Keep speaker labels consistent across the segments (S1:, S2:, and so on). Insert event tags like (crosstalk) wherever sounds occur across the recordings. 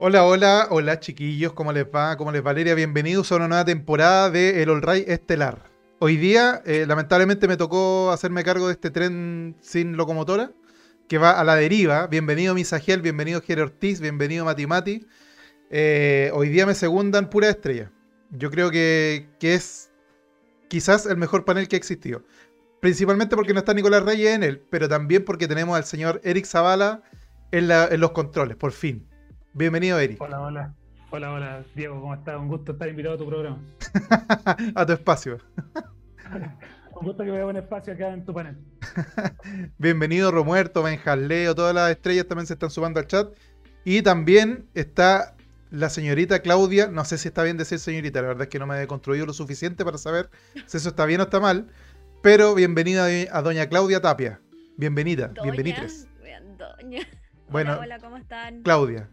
S1: Hola, hola, hola chiquillos, ¿cómo les va? ¿Cómo les va Valeria? Bienvenidos a una nueva temporada de El All Right Estelar. Hoy día, eh, lamentablemente, me tocó hacerme cargo de este tren sin locomotora que va a la deriva. Bienvenido Misagiel, bienvenido Jere Ortiz, bienvenido Mati Mati. Eh, hoy día me segundan pura estrella. Yo creo que, que es quizás el mejor panel que ha existido. Principalmente porque no está Nicolás Reyes en él, pero también porque tenemos al señor Eric Zavala en, la- en los controles, por fin. Bienvenido, Eric,
S2: Hola, hola. Hola, hola, Diego, ¿cómo estás? Un gusto estar invitado a tu programa. (laughs)
S1: a tu espacio. (laughs)
S2: Un gusto que me dé un espacio acá en tu panel. (laughs)
S1: Bienvenido Romuerto, Benjaleo, todas las estrellas también se están sumando al chat. Y también está la señorita Claudia, no sé si está bien decir señorita, la verdad es que no me he construido lo suficiente para saber si eso está bien o está mal. Pero bienvenida a doña Claudia Tapia. Bienvenida,
S3: Doña,
S1: bienvenitres.
S3: vean, Doña.
S1: Bueno,
S3: hola, hola, ¿cómo están?
S1: Claudia.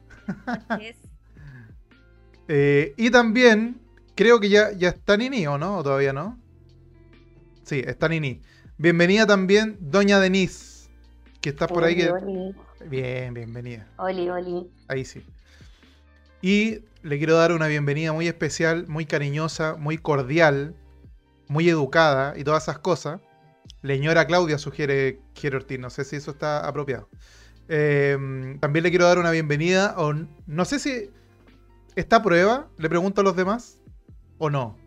S3: Yes.
S1: Eh, y también creo que ya, ya está Nini, ¿o no? ¿O todavía no? Sí, está Nini. Bienvenida también Doña Denise, que está por ahí.
S4: Oli,
S1: Que...
S4: oli,
S1: Bien, bienvenida.
S4: oli, oli.
S1: Ahí sí. Y le quiero dar una bienvenida muy especial, muy cariñosa, muy cordial, muy educada y todas esas cosas. Leñora Claudia sugiere Jero Ortiz, no sé si eso está apropiado. Eh, también le quiero dar una bienvenida, o no sé si está a prueba, le pregunto a los demás, o no.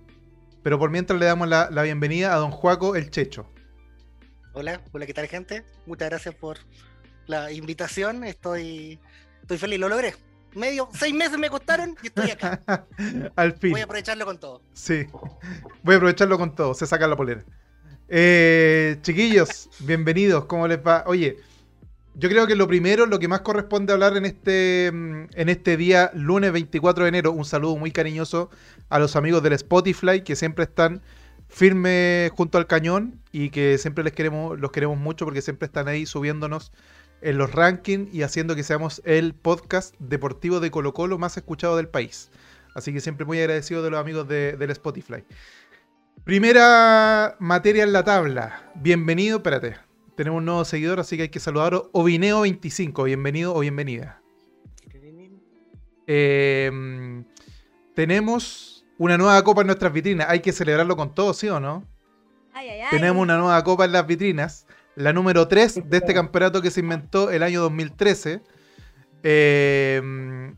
S1: Pero por mientras le damos la, la bienvenida a don Juaco el Checho.
S5: Hola, hola, ¿qué tal gente? Muchas gracias por la invitación. Estoy, estoy feliz, lo logré. Medio, seis meses me costaron y estoy acá. (laughs)
S1: Al fin.
S5: Voy a aprovecharlo con todo.
S1: Sí, voy a aprovecharlo con todo, se saca la polera. Eh, chiquillos, bienvenidos, ¿cómo les va? Oye, yo creo que lo primero, lo que más corresponde hablar en este, mm, en este día, lunes 24 de enero, un saludo muy cariñoso a los amigos del Spotify que siempre están firmes junto al cañón y que siempre les queremos, los queremos mucho porque siempre están ahí subiéndonos en los rankings y haciendo que seamos el podcast deportivo de Colo Colo más escuchado del país. Así que siempre muy agradecido de los amigos de- del Spotify. Primera materia en la tabla. Bienvenido, espérate. Tenemos un nuevo seguidor, así que hay que saludarlo. Ovineo25, bienvenido o bienvenida. Eh, tenemos una nueva copa en nuestras vitrinas. Hay que celebrarlo con todo, ¿sí o no?
S3: Ay, ay, ay.
S1: Tenemos una nueva copa en las vitrinas. La número 3 de este campeonato que se inventó el año 2013. Eh,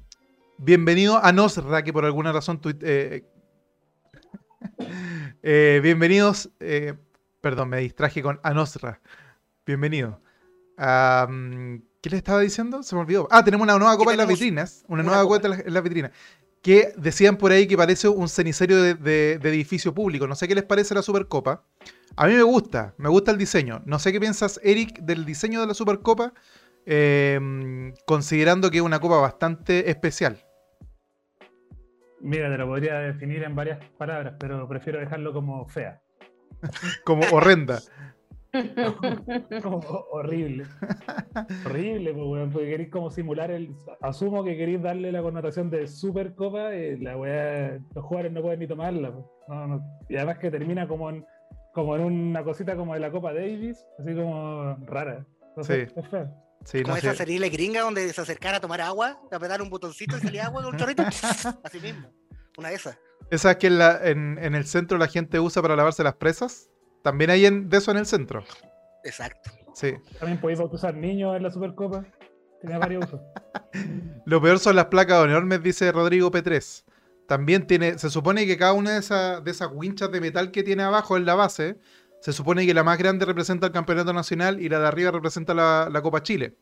S1: bienvenido a Nosra, que por alguna razón eh, eh, bienvenidos. eh, perdón, me distraje con Anosra. Bienvenido. ¿Qué le estaba diciendo? Se me olvidó. Ah, tenemos una nueva copa en las vitrinas. Una,
S5: una
S1: nueva
S5: copa.
S1: en las- en las vitrinas. Que decían por ahí que parece un cenicerio de, de- de edificio público. No sé qué les parece la Supercopa. A mí me gusta, me gusta el diseño. No sé qué piensas, Eric, del diseño de la Supercopa, eh, considerando que es una copa bastante especial.
S2: Mira, te lo podría definir en varias palabras, pero prefiero dejarlo como fea. (laughs)
S1: Como horrenda. (laughs)
S2: Como ho- horrible. horrible, pues, weón, porque queréis como simular el. Asumo que queréis darle la connotación de Supercopa, y la weá, los jugadores no pueden ni tomarla. pues. No, no. Y además que termina como en, como en una cosita como de la Copa Davis, así como rara. Entonces,
S1: Sí.
S2: es
S5: Como
S1: no
S5: esa
S1: sé.
S5: serie gringa donde se acercara a tomar agua, apretar un botoncito y salía agua con un chorrito. (laughs) Así mismo. Una de esas.
S1: Esa que en, la- en- en el centro la gente usa para lavarse las presas. También hay en- de eso en el centro.
S5: Exacto.
S1: Sí.
S2: También podéis bautizar niños en la Supercopa. Tenía varios usos. (laughs)
S1: Lo peor son las placas enormes, dice Rodrigo P3. También tiene, se supone que cada una de esas, de esas winchas de metal que tiene abajo en la base, se supone que la más grande representa el campeonato nacional y la de arriba representa la, la Copa Chile.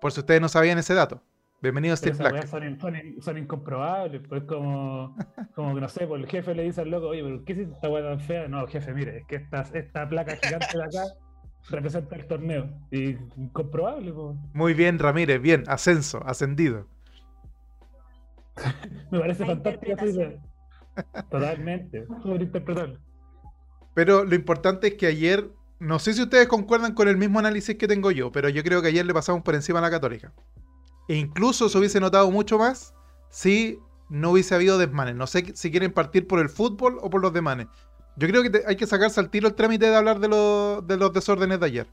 S1: Por si ustedes no sabían ese dato. Bienvenido a Steve
S2: esas
S1: Black.
S2: son, in- son, in- son incomprobables, pues como, (laughs) como que no sé, pues el jefe le dice al loco, oye, pero ¿qué es esta weá tan fea? No, jefe, mire, es que esta, esta placa gigante de acá (laughs) representa el torneo. Y incomprobable, pues.
S1: Muy bien, Ramírez, bien, ascenso, ascendido. (laughs)
S2: Me parece idea. Totalmente, sobreinterpretable.
S1: Pero lo importante es que ayer, no sé si ustedes concuerdan con el mismo análisis que tengo yo, pero yo creo que ayer le pasamos por encima a la Católica. E incluso se hubiese notado mucho más si no hubiese habido desmanes. No sé si quieren partir por el fútbol o por los desmanes. Yo creo que te- hay que sacarse al tiro el trámite de hablar de, los- de los desórdenes de ayer.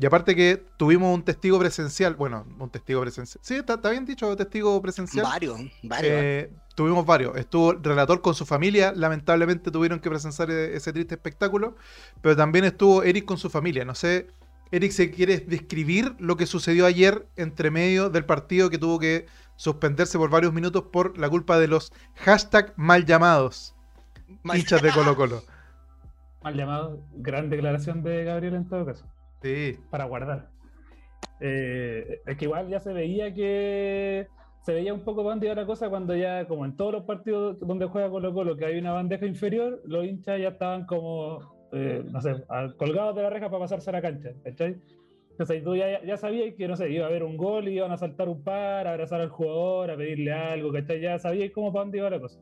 S1: Y aparte que tuvimos un testigo presencial, bueno, un testigo presencial. Sí, está, está bien dicho, testigo presencial.
S5: Varios, varios.
S1: Eh, tuvimos varios. Estuvo el relator con su familia, lamentablemente tuvieron que presenciar e- ese triste espectáculo, pero también estuvo Eric con su familia. No sé, Eric, si quieres describir lo que sucedió ayer entre medio del partido que tuvo que suspenderse por varios minutos por la culpa de los hashtag mal llamados
S5: Mal-
S1: hinchas de Colo Colo. (laughs)
S2: Mal llamado, gran declaración de Gabriel en todo caso.
S1: Sí,
S2: para guardar. Eh, es que igual ya se veía que se veía un poco dónde iba la cosa cuando ya, como en todos los partidos donde juega Colo Colo, que hay una bandeja inferior, los hinchas ya estaban como, eh, no sé, colgados de la reja para pasarse a la cancha, ¿cachai? Entonces tú ya, ya sabías que, no sé, iba a haber un gol y iban a saltar un par, a abrazar al jugador, a pedirle algo, ¿cachai? Ya sabías cómo para dónde iba la cosa.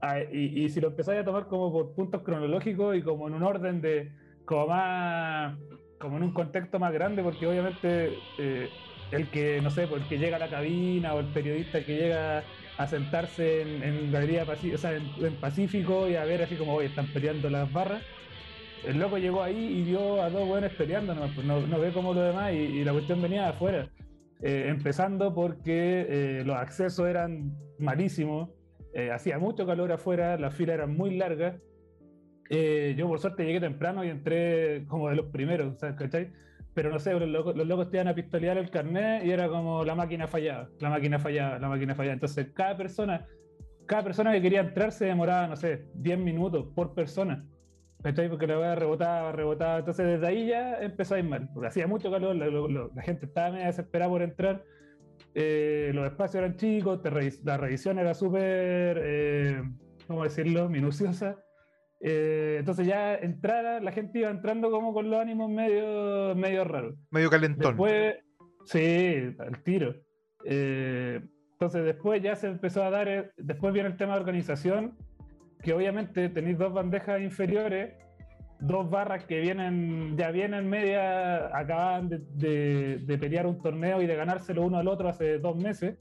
S2: Ah, y, y si lo empezáis a tomar como por puntos cronológicos y como en un orden de, como más, como en un contexto más grande, porque obviamente eh, el que, no sé, pues, el que llega a la cabina o el periodista que llega a sentarse en, en Galería Pacífico, o sea, en, en Pacífico y a ver así como, oye, están peleando las barras. El loco llegó ahí y vio a dos buenos peleando, nomás, pues, no, no ve como lo demás y, y la cuestión venía de afuera. Eh, empezando porque eh, los accesos eran malísimos, eh, hacía mucho calor afuera, las filas eran muy largas. Eh, yo por suerte llegué temprano y entré como de los primeros, ¿sabes? ¿cachai? Pero no sé, los locos, los locos te iban a pistolear el carnet y era como la máquina fallaba, la máquina fallaba, la máquina fallaba. Entonces cada persona, cada persona que quería entrar se demoraba, no sé, 10 minutos por persona. ¿Cachai? Porque la weá rebotaba, rebotaba. Entonces desde ahí ya empezó a ir mal. Porque hacía mucho calor, la, lo- la gente estaba medio desesperada por entrar. eh, los espacios eran chicos, te revis- la revisión era súper, eh, ¿cómo decirlo?, minuciosa. Eh, entonces ya entrara, la gente iba entrando como con los ánimos medio, medio raros.
S1: medio calentón.
S2: Después, sí, al tiro. Eh, entonces después ya se empezó a dar, eh, después viene el tema de organización, que obviamente tenéis dos bandejas inferiores, dos barras que vienen, ya vienen media, acaban de, de- de pelear un torneo y de ganárselo uno al otro hace dos meses,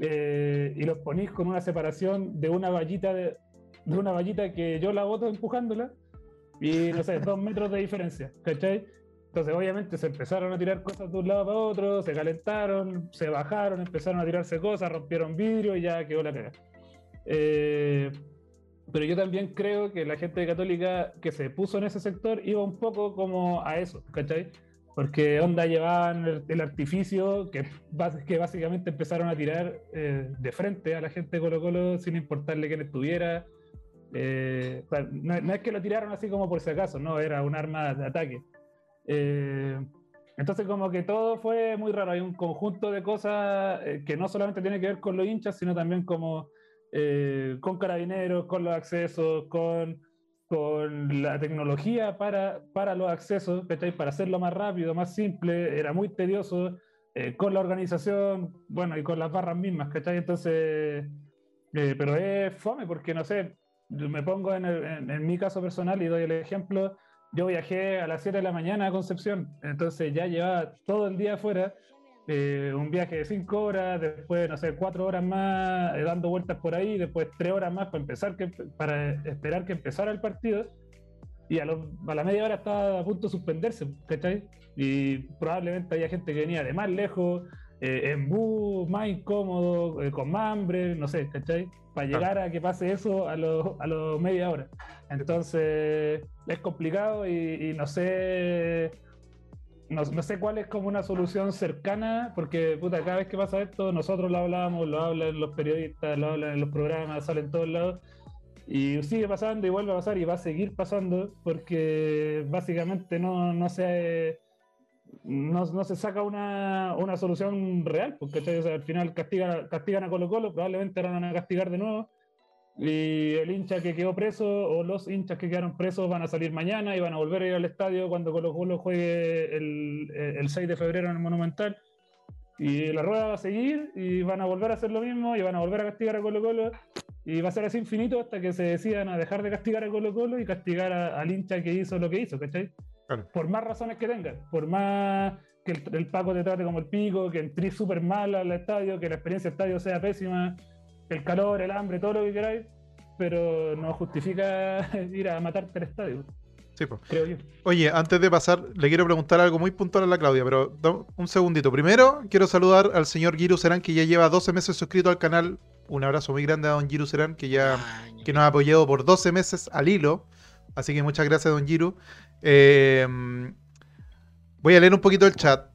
S2: eh, y los ponís con una separación de una vallita de, de una vallita que yo la boto empujándola, y no sé, dos (laughs) metros de diferencia, ¿cachai? Entonces, obviamente, se empezaron a tirar cosas de un lado para otro, se calentaron, se bajaron, empezaron a tirarse cosas, rompieron vidrio y ya quedó la cagada. Eh, pero yo también creo que la gente católica que se puso en ese sector iba un poco como a eso, ¿cachai? Porque onda llevaban el, el artificio que, que básicamente empezaron a tirar eh, de frente a la gente de Colo Colo sin importarle quién estuviera. Eh, o sea, no, no es que lo tiraron así como por si acaso, no, era un arma de ataque. Eh, entonces como que todo fue muy raro, hay un conjunto de cosas eh, que no solamente tiene que ver con los hinchas, sino también como eh, con carabineros, con los accesos, con, con la tecnología para, para los accesos, ¿cachai? para hacerlo más rápido, más simple, era muy tedioso, eh, con la organización, bueno, y con las barras mismas, ¿cachai? Entonces, eh, pero es fome porque, no sé, me pongo en, en- en mi caso personal y doy el ejemplo, yo viajé a las 7 de la mañana a Concepción, entonces ya llevaba todo el día afuera, eh, un viaje de 5 horas, después, no sé, 4 horas más eh, dando vueltas por ahí, después 3 horas más para, empezar que, para esperar que empezara el partido, y a, los- a la media hora estaba a punto de suspenderse, ¿cachai? Y probablemente había gente que venía de más lejos, eh, en bus, más incómodo, eh, con más hambre, no sé, ¿cachai? Para llegar a que pase eso a los a los media hora. Entonces, es complicado y, y no sé. No, no sé cuál es como una solución cercana, porque puta, cada vez que pasa esto, nosotros lo hablábamos, lo hablan los periodistas, lo hablan en los programas, sale en todos lados, y sigue pasando y vuelve a pasar y va a seguir pasando, porque básicamente no, no se no, no se saca una, una solución real, porque. O sea, al final castigan, castigan a Colo Colo, probablemente ahora van a castigar de nuevo, y el hincha que quedó preso o los hinchas que quedaron presos van a salir mañana y van a volver a ir al estadio cuando Colo Colo juegue el, el 6 de febrero en el Monumental. Y la rueda va a seguir y van a volver a hacer lo mismo y van a volver a castigar a Colo Colo. Y va a ser así infinito hasta que se decidan a dejar de castigar a Colo Colo y castigar a- al hincha que hizo lo que hizo, ¿cachai?
S1: Claro.
S2: Por más razones que tengan, por más que el, el Paco te trate como el pico, que entré súper mal al estadio, que la experiencia del estadio sea pésima, el calor, el hambre, todo lo que queráis, pero no justifica (laughs) ir a matarte al estadio.
S1: Sí, po.
S2: creo yo.
S1: Oye, antes de pasar, le quiero preguntar algo muy puntual a la Claudia, pero un segundito. Primero, quiero saludar al señor Giru Serán, que ya lleva 12 meses suscrito al canal. Un abrazo muy grande a don Giru Serán, que ya que nos ha apoyado por 12 meses al hilo. Así que muchas gracias, don Giru. Eh, voy a leer un poquito el chat.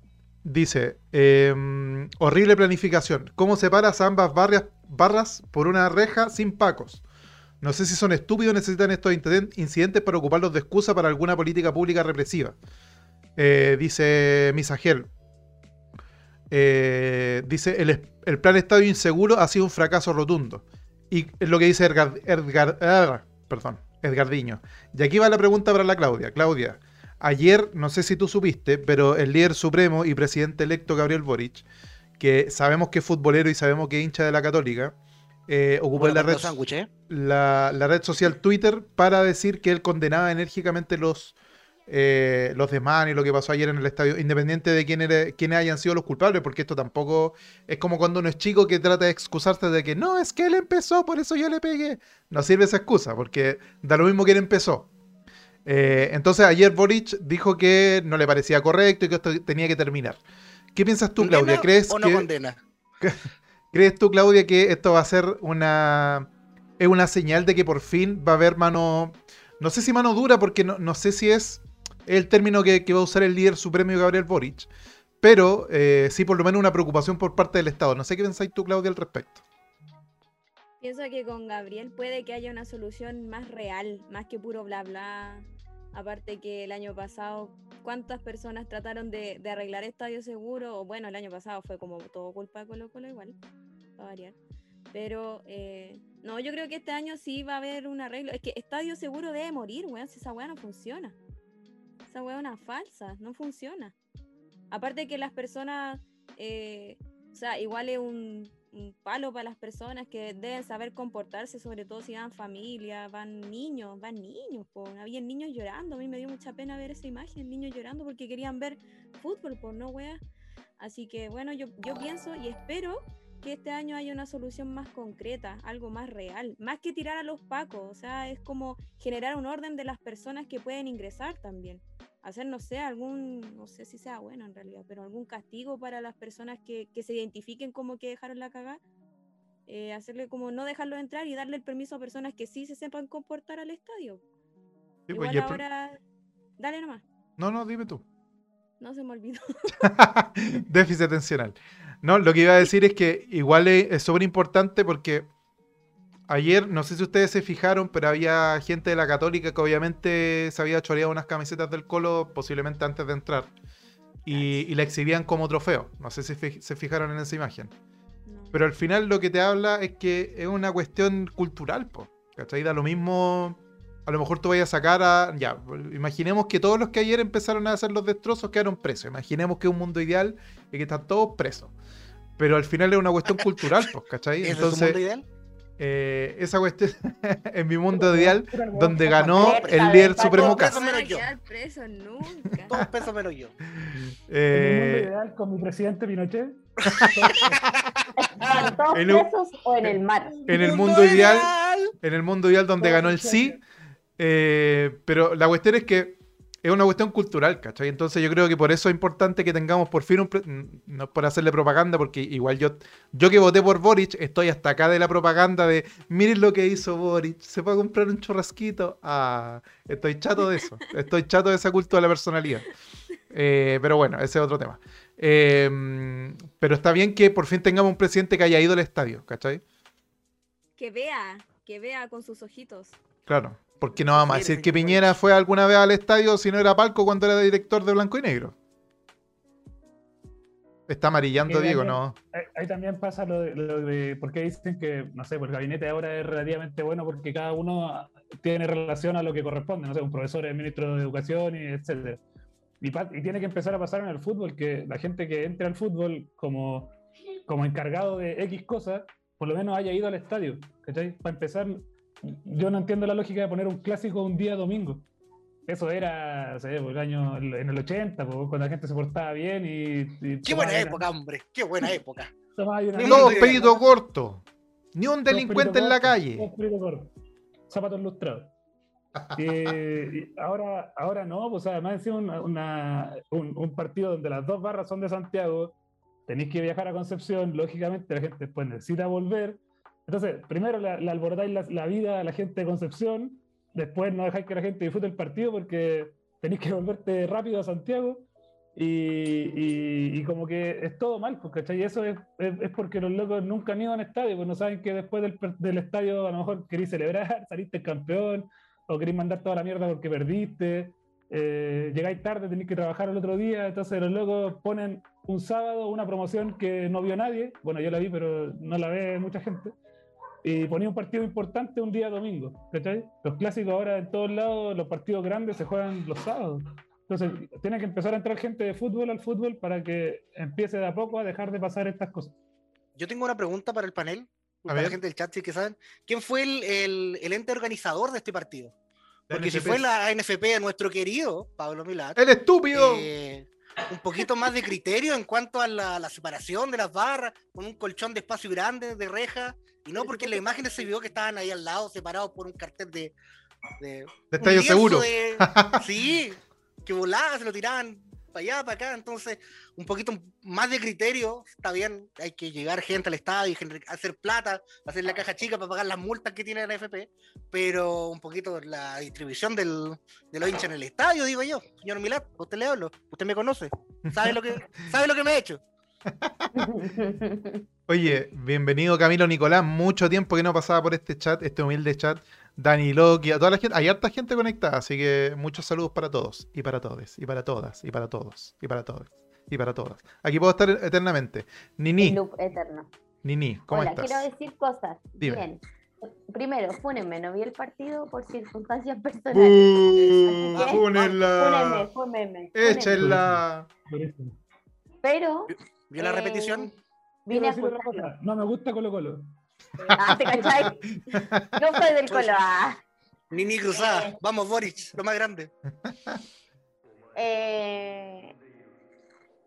S1: Dice, eh, horrible planificación. ¿Cómo separas ambas barrias, barras por una reja sin pacos? No sé si son estúpidos necesitan estos inciden- incidentes para ocuparlos de excusa para alguna política pública represiva. Eh, dice Misagel. Eh, dice, el, el plan estadio inseguro ha sido un fracaso rotundo. Y es lo que dice Edgar, Edgar- ah, perdón, Edgardiño. Y aquí va la pregunta para la Claudia. Claudia, ayer, no sé si tú supiste, pero el líder supremo y presidente electo Gabriel Boric, que sabemos que es futbolero y sabemos que es hincha de la Católica, eh, ocupó la red,
S5: ¿eh?
S1: la, la red social Twitter para decir que él condenaba enérgicamente los, eh, los desmanes y lo que pasó ayer en el estadio, independiente de quién era- quiénes hayan sido los culpables, porque esto tampoco es como cuando uno es chico que trata de excusarse de que no, es que él empezó, por eso yo le pegué. No sirve esa excusa, porque da lo mismo que él empezó. Eh, entonces ayer Boric dijo que no le parecía correcto y que esto tenía que terminar. ¿Qué piensas tú,
S5: ¿Condena
S1: Claudia? ¿Crees
S5: o no
S1: que...
S5: condena? (laughs)
S1: ¿Crees tú, Claudia, que esto va a ser una. es una señal de que por fin va a haber mano. No sé si mano dura, porque no, no sé si es el término que, que va a usar el líder supremo Gabriel Boric. Pero eh, sí, por lo menos una preocupación por parte del Estado. No sé qué pensáis tú, Claudia, al respecto.
S3: Pienso que con Gabriel puede que haya una solución más real, más que puro bla bla. Aparte que el año pasado, ¿cuántas personas trataron de, arreglar Estadio Seguro? O bueno, el año pasado fue como todo culpa de Colo Colo igual, para variar. Pero eh, no, yo creo que este año sí va a haber un arreglo. Es que Estadio Seguro debe morir, weón, si esa weá no funciona. Esa weá es una falsa, no funciona. Aparte que las personas, eh, o sea, igual es un, un palo para las personas que deben saber comportarse, sobre todo si van familia, van niños, van niños, po. había niños llorando, a mí me dio mucha pena ver esa imagen, niños llorando porque querían ver fútbol, por no wea. Así que bueno, yo, yo pienso y espero que este año haya una solución más concreta, algo más real, más que tirar a los pacos, o sea, es como generar un orden de las personas que pueden ingresar también. Hacer, no sé, algún, no sé si sea bueno en realidad, pero algún castigo para las personas que, que se identifiquen como que dejaron la cagada. Eh, hacerle como no dejarlo entrar y darle el permiso a personas que sí se sepan comportar al estadio.
S1: Sí, pues,
S3: Igual
S1: pro-
S3: ahora, dale nomás,
S1: No, no, dime tú.
S3: no se me olvidó. (laughs)
S1: Déficit atencional. No, lo que iba a decir es que igual es súper importante porque ayer, no sé si ustedes se fijaron, pero había gente de la Católica que obviamente se había choreado unas camisetas del Colo, posiblemente antes de entrar, y, y la exhibían como trofeo. No sé si fi- se fijaron en esa imagen. Pero al final lo que te habla es que es una cuestión cultural, po. ¿Cachai? Da lo mismo. A lo mejor tú vayas a sacar a. Ya, imaginemos que todos los que ayer empezaron a hacer los destrozos quedaron presos. Imaginemos que es un mundo ideal y que están todos presos. Pero al final es una cuestión cultural, pues, ¿cachai? (laughs)
S5: ¿Ese es tu
S1: Entonces,
S5: mundo ideal?
S1: Eh, esa cuestión, (laughs) en mi mundo ideal, donde ganó el
S4: de
S1: líder supremo
S5: Todo
S1: Cas.
S5: eso
S3: No van a
S5: menos yo.
S3: quedar presos nunca.
S5: Todos pesos menos yo.
S2: En mi mundo
S1: Eh,
S2: ideal con mi presidente Pinochet.
S4: ¿En (laughs) todos
S1: En
S4: presos o en el mar?
S1: en el mundo ideal, en el mundo ideal donde ganó el sí, eh, pero la cuestión es que es una cuestión cultural, ¿cachai? Entonces yo creo que por eso es importante que tengamos por fin un... No es por hacerle propaganda, porque igual yo, yo que voté por Boric, estoy hasta acá de la propaganda de, miren lo que hizo Boric, se a comprar un churrasquito. Ah, estoy chato de eso, estoy chato de esa culto de la personalidad. Eh, pero bueno, ese es otro tema. Eh, pero está bien que por fin tengamos un presidente que haya ido al estadio, ¿cachai?
S3: Que vea, que vea con sus ojitos.
S1: Claro, porque no vamos a decir que Piñera fue alguna vez al estadio si no era palco cuando era director de Blanco y Negro. Está amarillando, Diego, no.
S2: Ahí, ahí también pasa lo de, lo de por qué dicen que, no sé, pues el gabinete ahora es relativamente bueno porque cada uno tiene relación a lo que corresponde, no sé, un profesor es ministro de educación y etcétera. Y, y tiene que empezar a pasar en el fútbol, que la gente que entra al fútbol como, como encargado de X cosas, por lo menos haya ido al estadio, ¿cachai? Para empezar, yo no entiendo la lógica de poner un clásico un día domingo. Eso era, no sé, pues, el año, en el 80, pues, cuando la gente se portaba bien y... y
S5: Qué buena
S2: una-
S5: época, hombre. Qué buena época. (laughs) ideal.
S1: pedito corto. Ni un delincuente en la
S2: cortos,
S1: calle.
S2: cortos, Zapatos lustrados. (laughs) Eh, ahora, ahora no, pues además encima una, una- un, un partido donde las dos barras son de Santiago, tenéis que viajar a Concepción, lógicamente la gente después necesita volver. Entonces, primero le, le alborotáis la, la vida a la gente de Concepción, después no dejáis que la gente disfrute el partido porque tenéis que volverte rápido a Santiago. Y, y- y como que es todo mal, pues, ¿cachai? Y eso es, es- es porque los locos nunca han ido a un estadio, pues no saben que después del, del estadio a lo mejor queréis celebrar, (laughs) saliste campeón, o queréis mandar toda la mierda porque perdiste, eh, llegáis tarde, tenéis que trabajar el otro día, entonces los locos ponen un sábado una promoción que no vio nadie, bueno, yo la vi, pero no la ve mucha gente, y ponía un partido importante un día domingo, ¿cachai? Los clásicos ahora en todos lados, los partidos grandes se juegan los sábados. Entonces, tiene que empezar a entrar gente de fútbol al fútbol para que empiece de a poco a dejar de pasar estas cosas.
S5: Yo tengo una pregunta para el panel, para
S1: ver.
S5: la gente del chat, si que saben. ¿Quién fue el, el- el ente organizador de este partido? Porque si fue la ANFP de nuestro querido Pablo Milat,
S1: ¡El estúpido!
S5: eh, un poquito más de criterio en cuanto a la, la separación de las barras, con un colchón de espacio grande, de reja, y no porque en las imágenes se vio que estaban ahí al lado, separados por un cartel de. de
S1: de seguro. (laughs)
S5: de- sí, que volaba, se lo tiraban para allá, para acá. Entonces, un poquito más de criterio, está bien. Hay que llegar gente al estadio y hacer plata, hacer la caja chica para pagar las multas que tiene la FP, pero un poquito la distribución del, de los hinchas en el estadio, digo yo. Señor Milat, a usted le hablo, usted me conoce, sabe lo que, (laughs) sabe lo que me he hecho.
S1: Oye, bienvenido Camilo Nicolás. Mucho tiempo que no pasaba por este chat, este humilde chat. Dani Loki, a toda la gente. Hay harta gente conectada, así que muchos saludos para todos, y para todos, y para todas, y para todos, y para todos, y para todas. Aquí puedo estar eternamente. Nini,
S4: Loop eterno.
S1: Nini, ¿cómo
S4: Hola,
S1: estás?
S4: quiero decir cosas.
S1: Dime.
S4: Bien. Primero, fúnenme, no vi el partido por circunstancias personales.
S1: ¡Fúnenla!
S4: Fúnenme, fúnenme.
S1: ¡Échenla!
S4: Pero.
S5: ¿Vio la
S4: eh,
S5: repetición?
S4: Vine a
S2: decir otra cosa, No me gusta Colo Colo.
S4: Ah, ¿te cachai? No soy del colo. ah. (laughs)
S5: Nini cruzada,
S4: eh.
S5: vamos Boric, lo más grande. (laughs)
S4: Eh,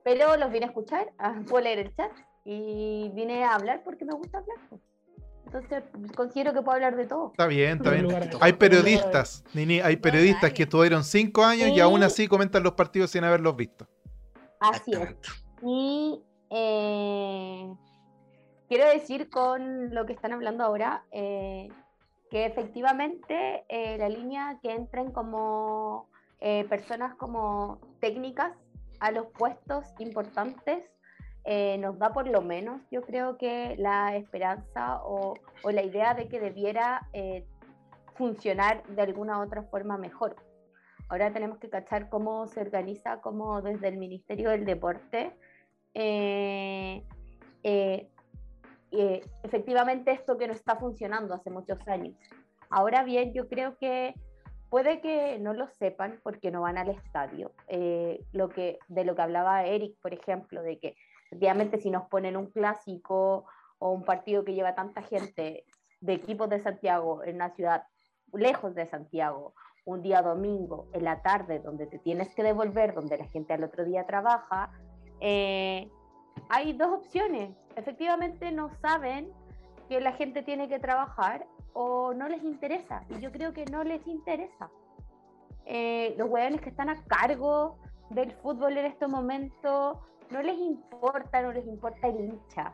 S4: pero los vine a escuchar, ah, puedo leer el chat y vine a hablar porque me gusta hablar. Entonces considero que puedo hablar de todo.
S1: Está bien, está
S2: En
S1: bien. Hay periodistas, Nini, hay periodistas que estuvieron cinco años y aún así comentan los partidos sin haberlos visto.
S4: Así es. Y eh, quiero decir con lo que están hablando ahora, eh, que efectivamente eh, la línea que entren como eh, personas como técnicas a los puestos importantes eh, nos da por lo menos, yo creo que la esperanza o, o la idea de que debiera eh, funcionar de alguna otra forma mejor. Ahora tenemos que cachar cómo se organiza, como desde el Ministerio del Deporte, eh, eh, eh, efectivamente esto que no está funcionando hace muchos años. Ahora bien, yo creo que puede que no lo sepan porque no van al estadio. eh, lo que, de lo que hablaba Eric, por ejemplo, de que efectivamente si nos ponen un clásico o un partido que lleva tanta gente de equipos de Santiago en una ciudad lejos de Santiago, un día domingo en la tarde donde te tienes que devolver, donde la gente al otro día trabaja, eh, hay dos opciones. Efectivamente no saben que la gente tiene que trabajar o no les interesa. Y yo creo que no les interesa. Eh, los hueones que están a cargo del fútbol en este momento no les importa, no les importa el hincha.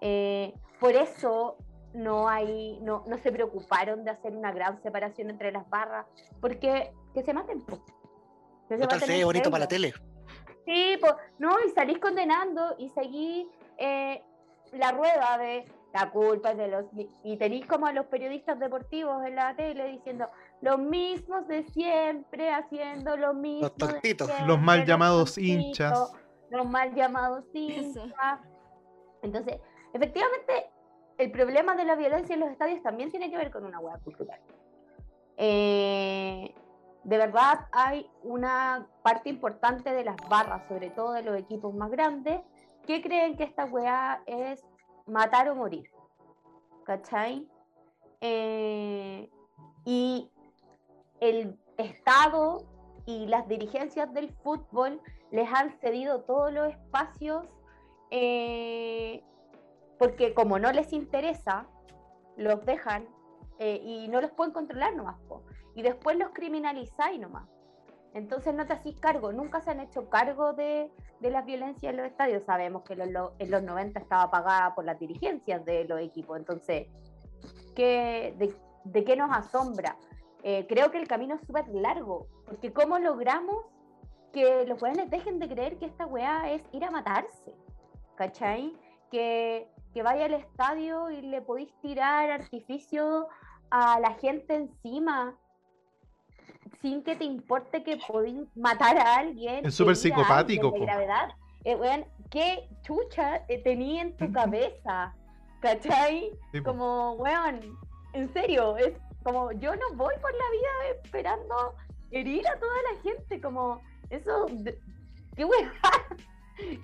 S4: Eh, por eso no hay, no, no se preocuparon de hacer una gran separación entre las barras, porque que se maten. Que se
S5: Total
S4: maten
S5: se bonito para la tele.
S4: Sí, pues, no, y salís condenando y seguís eh, la rueda de la culpa es de los... Y, tenéis como a los periodistas deportivos en la tele diciendo los mismos de siempre, haciendo lo mismo.
S5: tontitos.
S4: siempre,
S1: Los mal llamados hinchas.
S4: Los mal llamados
S3: Eso.
S4: hinchas. Entonces, efectivamente, el problema de la violencia en los estadios también tiene que ver con una hueá cultural. Eh, de verdad hay una parte importante de las barras, sobre todo de los equipos más grandes, que creen que esta weá es matar o morir. ¿Cachai? Eh, y el Estado y las dirigencias del fútbol les han cedido todos los espacios eh, porque como no les interesa, los dejan eh, y no los pueden controlar nomás. po. Y después los criminalizáis nomás. Entonces no te hacís cargo, nunca se han hecho cargo de, de las violencias en los estadios. Sabemos que en los 90 estaba pagada por las dirigencias de los equipos, entonces, ¿qué, de, de qué nos asombra? Eh, creo que el camino es súper largo, porque ¿cómo logramos que los jóvenes dejen de creer que esta weá es ir a matarse? ¿Cachai? Que, que vaya al estadio y le podéis tirar artificio a la gente encima sin que te importe que podéis matar a alguien.
S1: Es súper psicopático,
S4: de gravedad. Eh, weón, ¿Qué chucha eh, tenía en tu cabeza? ¿Cachai?
S1: Sí.
S4: Como, weón, en serio, es como yo no voy por la vida esperando herir a toda la gente, como eso, qué weá. (laughs)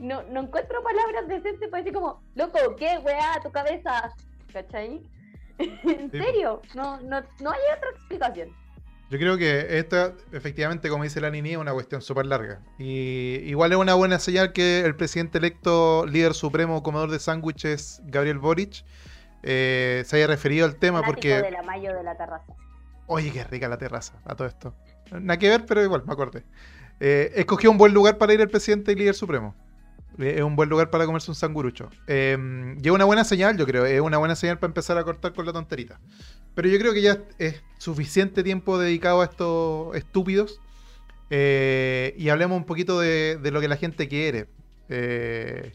S4: No, no encuentro palabras decentes para decir como, loco, qué weá, tu cabeza, ¿cachai? (laughs) en
S1: Sí,
S4: serio, no, no, no hay otra explicación.
S1: Yo creo que esta, efectivamente, como dice la Nini, es una cuestión súper larga. Y igual es una buena señal que el presidente electo, líder supremo, comedor de sándwiches, Gabriel Boric, eh, se haya referido al tema porque...
S4: de la mayo de la terraza.
S1: Oye, qué rica la terraza, a todo esto. Nada que ver, pero igual, me acordé. Eh, escogió un buen lugar para ir el presidente y líder supremo. Eh, es un buen lugar para comerse un sangurucho. Eh, y es una buena señal, yo creo. Es una buena señal para empezar a cortar con la tonterita. Pero yo creo que ya es suficiente tiempo dedicado a estos estúpidos. Eh, y hablemos un poquito de, de lo que la gente quiere. Eh,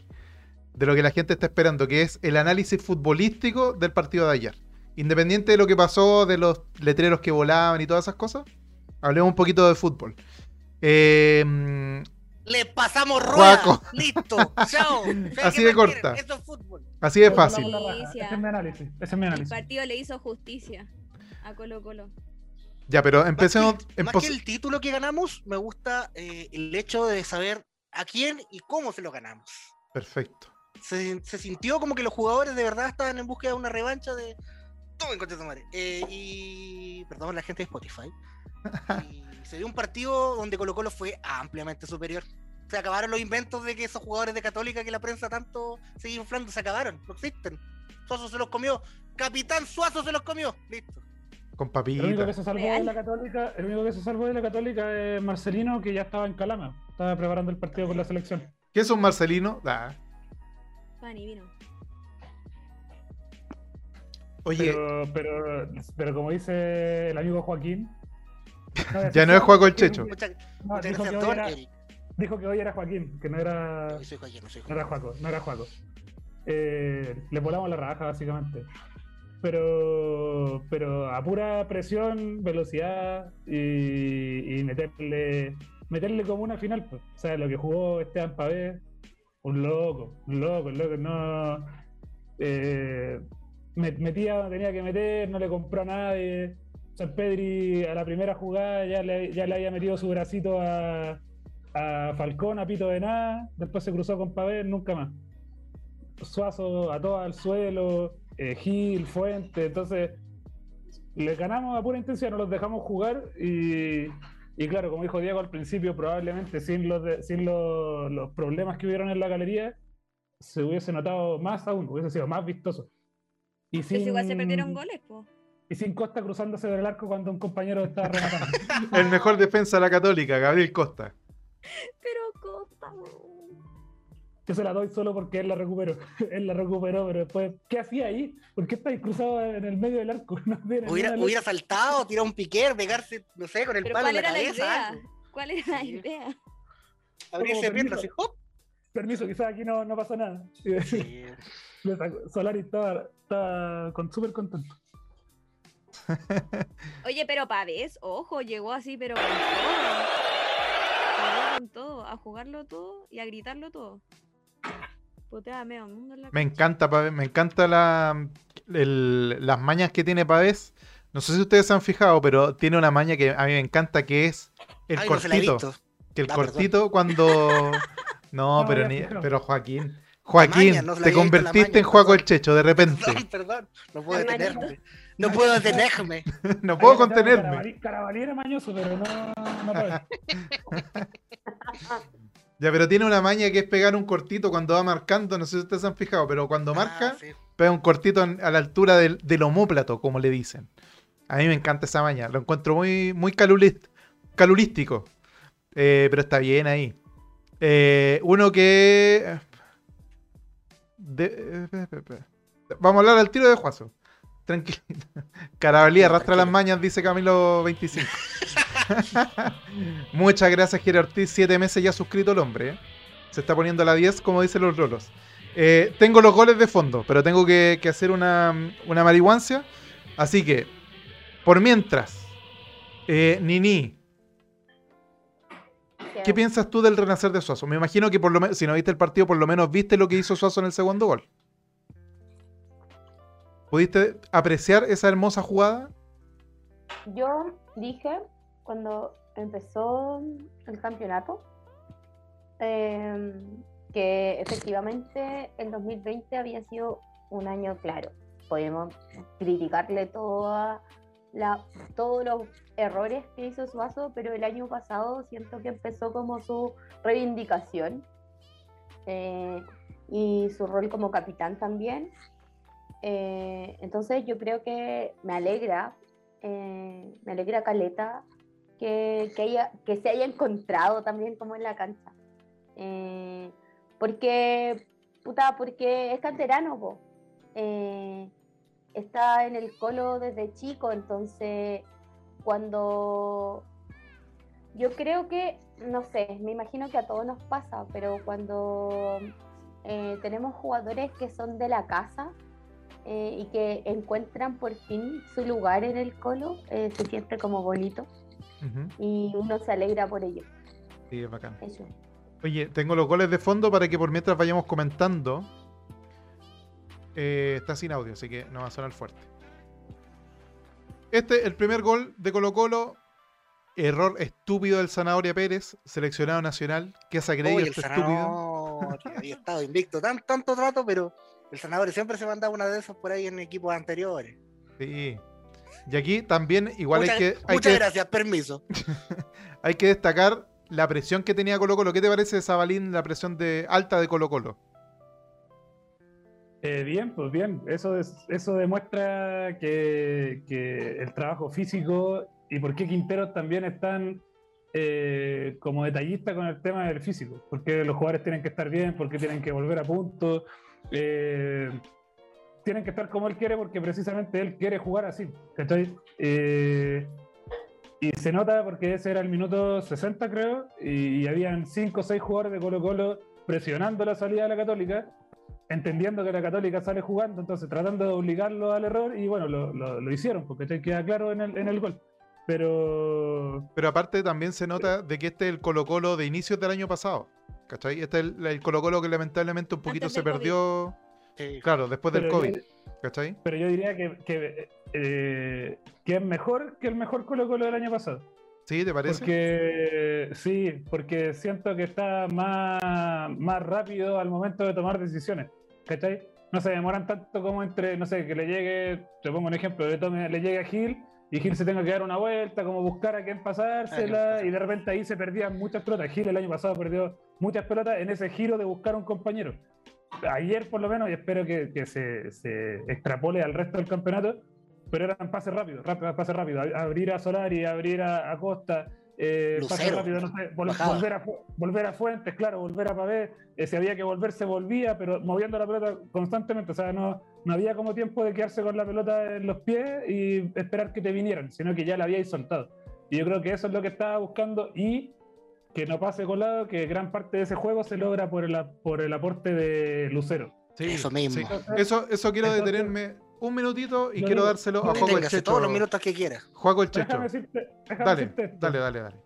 S1: de lo que la gente está esperando, que es el análisis futbolístico del partido de ayer. Independiente de lo que pasó, de los letreros que volaban y todas esas cosas, hablemos un poquito de fútbol. Eh,
S5: Le pasamos rueda.
S1: Juaco.
S5: Listo. Chao. (laughs)
S1: Así
S5: ¿Qué
S1: de corta.
S5: Eso es fútbol.
S1: así de fácil.
S3: Justicia.
S2: Ese es mi análisis. Ese es mi
S3: El
S2: análisis.
S3: partido le hizo justicia a Colo Colo.
S1: Ya, pero empecemos.
S5: Más que, más que el título que ganamos, me gusta eh, el hecho de saber a quién y cómo se lo ganamos.
S1: Perfecto.
S5: Se, se sintió como que los jugadores de verdad estaban en búsqueda de una revancha de. Tomen concha de tu madre. Eh, y. Perdón, la gente de Spotify. Y se dio un partido donde Colo Colo fue ampliamente superior. Se acabaron los inventos de que esos jugadores de Católica que la prensa tanto sigue inflando, se acabaron, no existen. Suazo se los comió. Capitán Suazo se los comió. Listo.
S1: Con
S2: El único
S1: papita.
S2: que se salvó de la Católica, el único que se salvó de la Católica es Marcelino, que ya estaba en Calama. Estaba preparando el partido con la selección.
S1: ¿Qué es un Marcelino? Ah.
S3: Pan y vino.
S1: Oye,
S2: Pero, pero, pero como dice el amigo Joaquín.
S1: Ya no es Juaco el Checho.
S5: Muchas,
S2: No,
S5: muchas
S2: dijo, que
S5: gracias,
S2: hoy era,
S5: Eric.
S2: dijo que hoy era Joaquín, que no era,
S5: No soy Joaquín, no soy
S2: no era
S5: Joaquín.
S2: Juaco, no era Juaco. Eh, le volamos la raja, básicamente. Pero, pero a pura presión, velocidad y, y meterle, meterle como una final. Pues. O sea, lo que jugó Esteban Pavés, un loco, un loco, un loco. No, eh, met- metía, tenía que meter, no le compró a nadie. San Pedri a la primera jugada ya le, ya le había metido su bracito a, a Falcón, a Pito de nada. Después se cruzó con Pavés, nunca más. Suazo a todo al suelo, eh, Gil, Fuente, entonces le ganamos a pura intención, no los dejamos jugar y, y claro, como dijo Diego al principio, probablemente sin los, de- sin los, los problemas que hubieron en la galería, se hubiese notado más aún, hubiese sido más vistoso. Y
S3: Pues igual se
S2: sin-
S3: perdieron goles, po.
S2: Y sin Costa cruzándose del arco cuando un compañero estaba rematando. (laughs)
S1: el mejor defensa de la Católica, Gabriel Costa.
S3: Pero Costa.
S2: Yo se la doy solo porque él la recuperó. (laughs) él la recuperó, pero después, ¿qué hacía ahí? ¿Por qué estáis cruzado en el medio del arco? (laughs) No tiene
S5: Hubiera, hubiera saltado, tirado un piquer, pegarse, no sé, con el palo
S3: ¿cuál
S5: en la cabeza. algo.
S3: ¿Cuál era la idea?
S5: Abrirse piernas así,
S2: permiso.
S5: ¡hop!
S2: Permiso, quizás aquí no, no pasa nada.
S5: Sí.
S2: Solari estaba, estaba con, súper contento. (laughs)
S3: Oye, pero Pavés, ojo, llegó así, pero con todo. Llegó con todo, a jugarlo todo y a gritarlo todo. Putea medio mundo en la
S1: Me
S3: cancha.
S1: encanta Pavés, me encanta la, el- las mañas que tiene Pavés. No sé si ustedes se han fijado, pero tiene una maña que a mí me encanta, que es el
S5: Ay, no
S1: cortito.
S5: visto.
S1: que el
S5: Ah, perdón.
S1: cortito cuando... (laughs) No,
S2: No,
S1: pero, ni- pero Joaquín. Joaquín,
S5: maña, no
S1: te convertiste
S5: maña,
S1: en Juaco el Checho, de (laughs) repente.
S5: Perdón, perdón. No puedo detenerme. No puedo detenerme. (laughs)
S1: no puedo contenerme.
S2: Carabalí- Carabalí era mañoso, pero no, no. (laughs)
S1: Ya, pero tiene una maña que es pegar un cortito cuando va marcando, no sé si ustedes se han fijado, pero cuando marca,
S5: Ah, sí.
S1: pega un cortito en- a la altura del, del homóplato, como le dicen. A mí me encanta esa maña. Lo encuentro muy, muy calulist- calulístico. Eh, pero está bien ahí. Eh, uno que. de- eh, Vamos a hablar al tiro de Juazo. Tranquilo. (laughs) Carabalí arrastra las mañas, dice Camilo 25. (laughs) Muchas gracias, Jere Ortiz. Siete meses ya suscrito el hombre. ¿eh? Se está poniendo a la 10, como dicen los rolos. Eh, tengo los goles de fondo, pero tengo que, que hacer una, una marihuancia. Así que, por mientras, eh, Nini, ¿qué piensas tú del renacer de Suazo? Me imagino que por lo menos, si no viste el partido, por lo menos viste lo que hizo Suazo en el segundo gol. ¿Pudiste apreciar esa hermosa jugada?
S4: Yo dije cuando empezó el campeonato em, que efectivamente el 2020 había sido un año claro. Podemos criticarle toda la, todos los errores que hizo Suazo, pero el año pasado siento que empezó como su reivindicación eh, y su rol como capitán también. Eh, entonces yo creo que me alegra, eh, me alegra Caleta que, que, haya, que se haya encontrado también como en la cancha. Eh, porque, puta, porque es canterano, po. Está en el colo desde chico, entonces cuando yo creo que, no sé, me imagino que a todos nos pasa, pero cuando tenemos jugadores que son de la casa eh, y que encuentran por fin su lugar en el colo, eh, se siente como bonito y uno se alegra por ello.
S1: Sí, es bacán.
S4: Eso.
S1: Oye, tengo los goles de fondo para que por mientras vayamos comentando. Eh, está sin audio, así que no va a sonar fuerte. Este, el primer gol de Colo Colo. Error estúpido del Zanahoria Pérez, seleccionado nacional. ¿Qué se ha creído este estúpido?
S5: Había estado invicto tan, tanto trato, pero el Zanahoria siempre se mandaba una de esas por ahí en equipos anteriores.
S1: Sí. Y aquí también, igual
S5: muchas
S1: hay que, hay,
S5: muchas
S1: que,
S5: gracias, permiso. (laughs)
S1: hay que destacar la presión que tenía Colo Colo. ¿Qué te parece, Zabalín, la presión de, alta de Colo Colo?
S2: Eh, bien, pues bien, eso, es, eso demuestra que, que el trabajo físico y por qué Quinteros también están eh, como detallistas con el tema del físico, porque los jugadores tienen que estar bien, porque tienen que volver a punto, eh, tienen que estar como él quiere porque precisamente él quiere jugar así, ¿cachai? Eh, y se nota porque ese era el minuto 60 creo, y, y habían 5 o 6 jugadores de Colo Colo presionando la salida de la Católica entendiendo que la Católica sale jugando, entonces tratando de obligarlo al error y bueno, lo, lo, lo hicieron, porque te queda claro en el, en el gol. Pero
S1: Pero aparte también se nota de que este es el Colo Colo de inicios del año pasado. ¿Cachai? Este es el, el Colo Colo que lamentablemente un poquito se perdió.
S5: Sí.
S1: Claro, después del COVID.
S2: yo-
S1: ¿Cachai?
S2: pero yo diría que, que, eh, que es mejor que el mejor Colo Colo del año pasado.
S1: ¿Sí? ¿Te parece?
S2: Porque sí, porque siento que está más, más rápido al momento de tomar decisiones. ¿Cachai? No se demoran tanto como entre, no sé, que le llegue, te pongo un ejemplo, le, tome, le llegue a Gil y Gil se tenga que dar una vuelta, como buscar a quién pasársela,
S5: pasar.
S2: y de repente ahí se perdían muchas pelotas. Gil el año pasado perdió muchas pelotas en ese giro de buscar a un compañero. Ayer por lo menos, y espero que, que se, se extrapole al resto del campeonato, pero eran pases rápidos, rápido, pases rápidos. Abrir a Solari, abrir a, a Costa, eh,
S5: Lucero,
S2: rápido, no sé, vol-
S5: bajaba.
S2: volver, a, volver a Fuentes, claro, volver a Pavé. eh, si había que volver, se volvía, pero moviendo la pelota constantemente. O sea, no, no había como tiempo de quedarse con la pelota en los pies y esperar que te vinieran, sino que ya la habíais soltado. Y yo creo que eso es lo que estaba buscando y que no pase colado, que gran parte de ese juego se logra por el, por el aporte de Lucero.
S1: Sí,
S5: Eso mismo.
S1: sí. Eso, eso quiero
S2: Entonces-
S1: detenerme un minutito y quiero dárselo a
S2: yo
S1: Juaco el Checho.
S5: todos los minutos que quiera.
S1: Juaco el Checho.
S2: Déjame decirte, déjame
S1: Dale,
S2: decirte
S1: dale, dale, dale.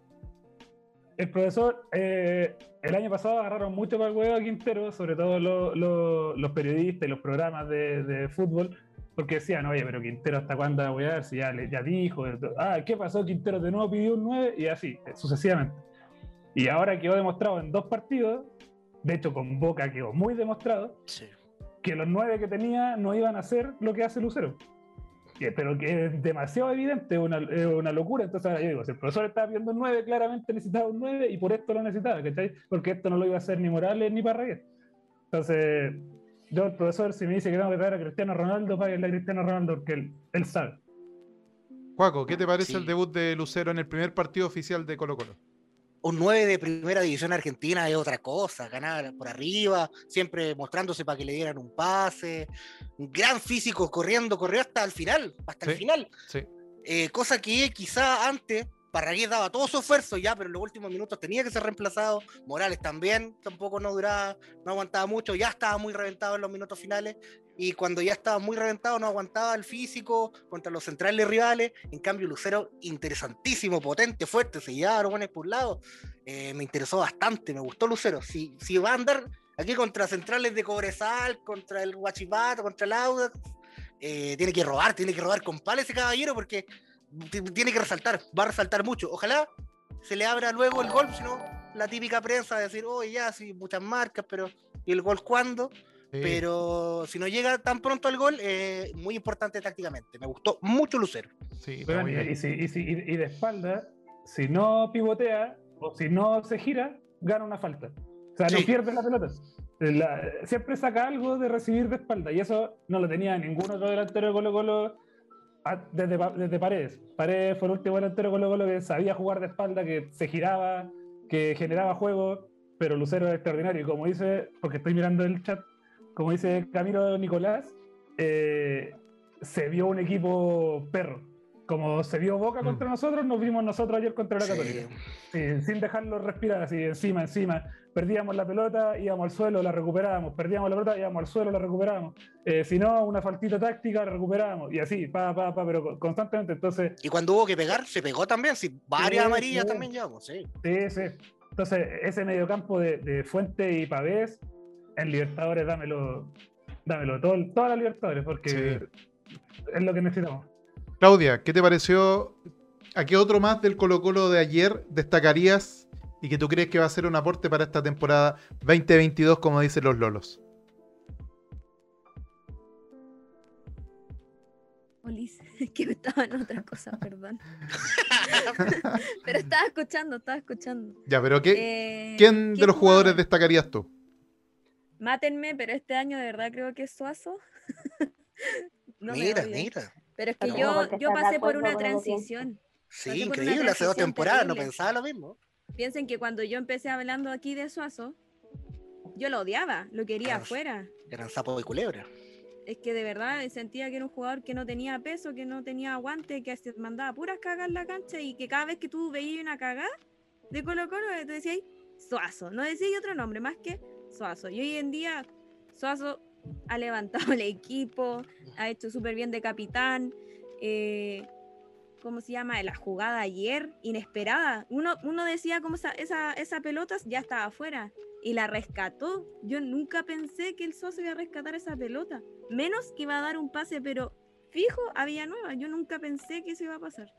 S2: El profesor, eh, el año pasado agarraron mucho para el huevo a Quintero, sobre todo lo- lo- los periodistas y los programas de, de fútbol, porque decían, oye, pero Quintero hasta cuándo va a huear, si ya, le- ya dijo, ah, ¿qué pasó? Quintero de nuevo pidió un 9 y así, eh, sucesivamente. Y ahora quedó demostrado en dos partidos, de hecho con Boca quedó muy demostrado,
S5: Sí.
S2: Que los nueve que tenía no iban a hacer lo que hace Lucero. Pero que es demasiado evidente, es una, es una locura. Entonces, ahora yo digo, si el profesor estaba pidiendo un 9, claramente necesitaba un 9 y por esto lo necesitaba, ¿cachai? Porque esto no lo iba a hacer ni Morales ni Parragués. Entonces, yo, el profesor, si me dice que tengo que traer a Cristiano Ronaldo, páguenle a Cristiano Ronaldo porque él, él sabe.
S1: Juaco, ¿qué te parece
S5: Sí.
S1: el debut de Lucero en el primer partido oficial de Colo Colo?
S5: Un 9 de primera división argentina es otra cosa, ganar por arriba, siempre mostrándose para que le dieran un pase, un gran físico corriendo, corrió hasta el final, hasta el final,
S1: Sí.
S5: Eh, cosa que quizá antes Parragués daba todo su esfuerzo ya, pero en los últimos minutos tenía que ser reemplazado, Morales también, tampoco no duraba, no aguantaba mucho, ya estaba muy reventado en los minutos finales, y cuando ya estaba muy reventado no aguantaba el físico contra los centrales rivales, en cambio Lucero interesantísimo, potente, fuerte, se llevaba buenos por un lado, eh, me interesó bastante, me gustó Lucero. Si, si va a andar aquí contra centrales de Cobresal, contra el Huachipato, contra el Audax, eh, tiene que robar, tiene que robar con pala ese caballero porque tiene que resaltar, va a resaltar mucho. Ojalá se le abra luego el gol, si no, la típica prensa de decir, oye, ya, sí, muchas marcas, pero ¿y el gol cuándo?
S1: Sí.
S5: Pero si no llega tan pronto al gol, eh, muy importante tácticamente. Me gustó mucho Lucero.
S1: Sí,
S2: y, si- y si- y- y de espalda, si no pivotea o si no se gira, gana una falta. O sea,
S5: Sí.
S2: no pierde la pelota. La- siempre saca algo de recibir de espalda y eso no lo tenía ningún otro delantero de Colo Colo a- desde, desde Paredes. Paredes fue el último delantero de Colo Colo que sabía jugar de espalda, que se giraba, que generaba juego, pero Lucero es extraordinario. Y como dice, porque estoy mirando el chat, como dice Camilo Nicolás, eh, se vio un equipo perro. Como se vio Boca
S1: Mm.
S2: contra nosotros, nos vimos nosotros ayer contra la
S5: Sí.
S2: Católica. Sí, sin dejarlo respirar, así encima, encima. Perdíamos la pelota, íbamos al suelo, la recuperábamos. Perdíamos la pelota, íbamos al suelo, la recuperábamos. Eh, si no, una faltita táctica, la recuperábamos. Y así, pa, pa, pa, pero co- constantemente. Entonces,
S5: Y cuando hubo que pegar, se pegó también. Sí, varias
S2: Sí,
S5: amarillas también llevamos, sí.
S2: sí, sí. Entonces, ese mediocampo de, de Fuente y Pavés, en Libertadores, dámelo, dámelo, todo, todas las Libertadores, porque es lo que necesitamos.
S1: Claudia, ¿qué te pareció? ¿A qué otro más del Colo Colo de ayer destacarías y que tú crees que va a ser un aporte para esta temporada 2022, como dicen los Lolos?
S3: Olis, (laughs) que estaba en otra cosa, perdón. (laughs) (laughs) Pero estaba escuchando, estaba escuchando.
S1: Ya, pero ¿qué,
S3: Eh,
S1: ¿quién
S3: ¿qué
S1: de los jugadores
S3: jugador?
S1: destacarías tú?
S3: Mátenme, pero este año de verdad creo que es Suazo. (laughs) No
S5: mira, mira.
S3: Pero es que
S4: Pero
S3: yo,
S4: ¿cómo te
S3: yo
S4: de
S3: pasé por una transición.
S5: Sí, increíble. Hace dos temporadas no pensaba lo mismo.
S3: Piensen que cuando yo empecé hablando aquí de Suazo, yo lo odiaba, lo quería afuera.
S5: Eran sapos y culebra.
S3: Es que de verdad sentía que era un jugador que no tenía peso, que no tenía aguante, que se mandaba puras cagas en la cancha y que cada vez que tú veías una cagada de Colo Colo, te decías Suazo. No decías otro nombre más que Suazo. Y hoy en día Suazo ha levantado (laughs) el equipo, ha hecho súper bien de capitán. eh, ¿Cómo se llama? La jugada ayer, inesperada. Uno, uno decía como esa, esa, esa pelota ya estaba afuera y la rescató. Yo nunca pensé que el Suazo iba a rescatar esa pelota. Menos que iba a dar un pase, pero fijo a Villanueva. Yo nunca pensé que eso iba a pasar.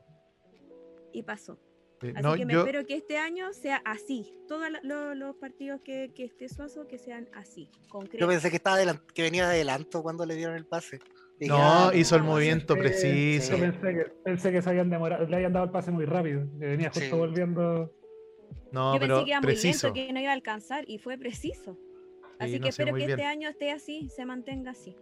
S3: Y pasó.
S1: Eh,
S3: Así
S1: no,
S3: que me
S1: yo-
S3: espero que este año sea así. Todos lo- los partidos que, que esté Suazo, que sean así, concretos.
S5: Yo pensé que, estaba que venía de adelanto cuando le dieron el pase. Dije,
S1: No,
S5: ah,
S1: hizo el
S3: no,
S1: movimiento preciso.
S2: Yo pensé que, pensé que se habían demorado, le habían dado el pase muy rápido. que venía justo
S5: Sí.
S2: volviendo.
S1: No,
S3: Yo
S1: pero
S3: pensé que iba
S1: preciso.
S3: muy lento, que no iba a alcanzar, y fue preciso. Así
S1: Sí,
S3: que espero que
S1: bien.
S3: este año esté así, se mantenga así.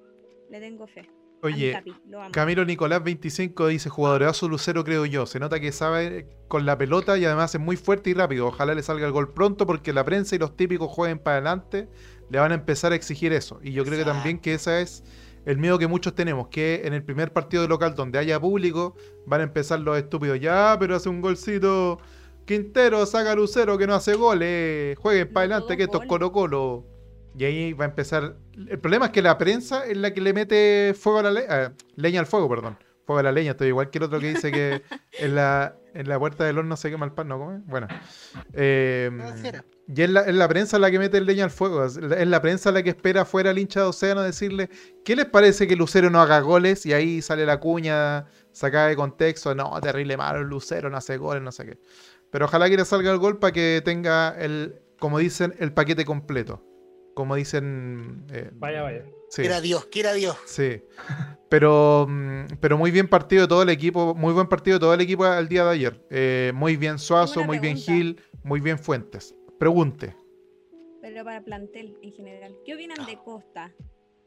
S3: Le tengo fe.
S1: Oye,
S3: Capi.
S1: Camilo Nicolás 25 dice, jugadorazo Lucero creo yo, se nota que sabe con la pelota y además es muy fuerte y rápido, ojalá le salga el gol pronto porque la prensa y los típicos jueguen para adelante, le van a empezar a exigir eso. Y yo creo que también que ese es el miedo que muchos tenemos, que en el primer partido de local donde haya público van a empezar los estúpidos, ya, pero hace un golcito, Quintero, saca Lucero que no hace goles, jueguen para adelante que esto es. Colo Colo. Y ahí va a empezar. El problema es que la prensa es la que le mete fuego a la le- leña al fuego, perdón. Fuego a la leña. Estoy igual que el otro que dice que (laughs) en la, en la puerta del horno se quema el pan, ¿no? ¿Cómo es? Bueno. Eh, y es la, es la prensa la que mete el leña al fuego. Es la, es la prensa la que espera afuera al hincha de Océano decirle: ¿Qué les parece que Lucero no haga goles? Y ahí sale la cuña sacada de contexto: No, terrible malo, Lucero no hace goles, no sé qué. Pero ojalá que le salga el gol para que tenga el, como dicen, el paquete completo. Como dicen. eh,
S2: Vaya, vaya.
S1: sí.
S5: Quiera Dios, quiera Dios.
S1: Sí. Pero, mm, pero muy bien partido de todo el equipo, muy buen partido de todo el equipo al día de ayer. Eh, muy bien Suazo, muy bien. Gil, muy bien Fuentes. Pregunte.
S3: Pero para plantel en general. ¿Qué opinan de Costa?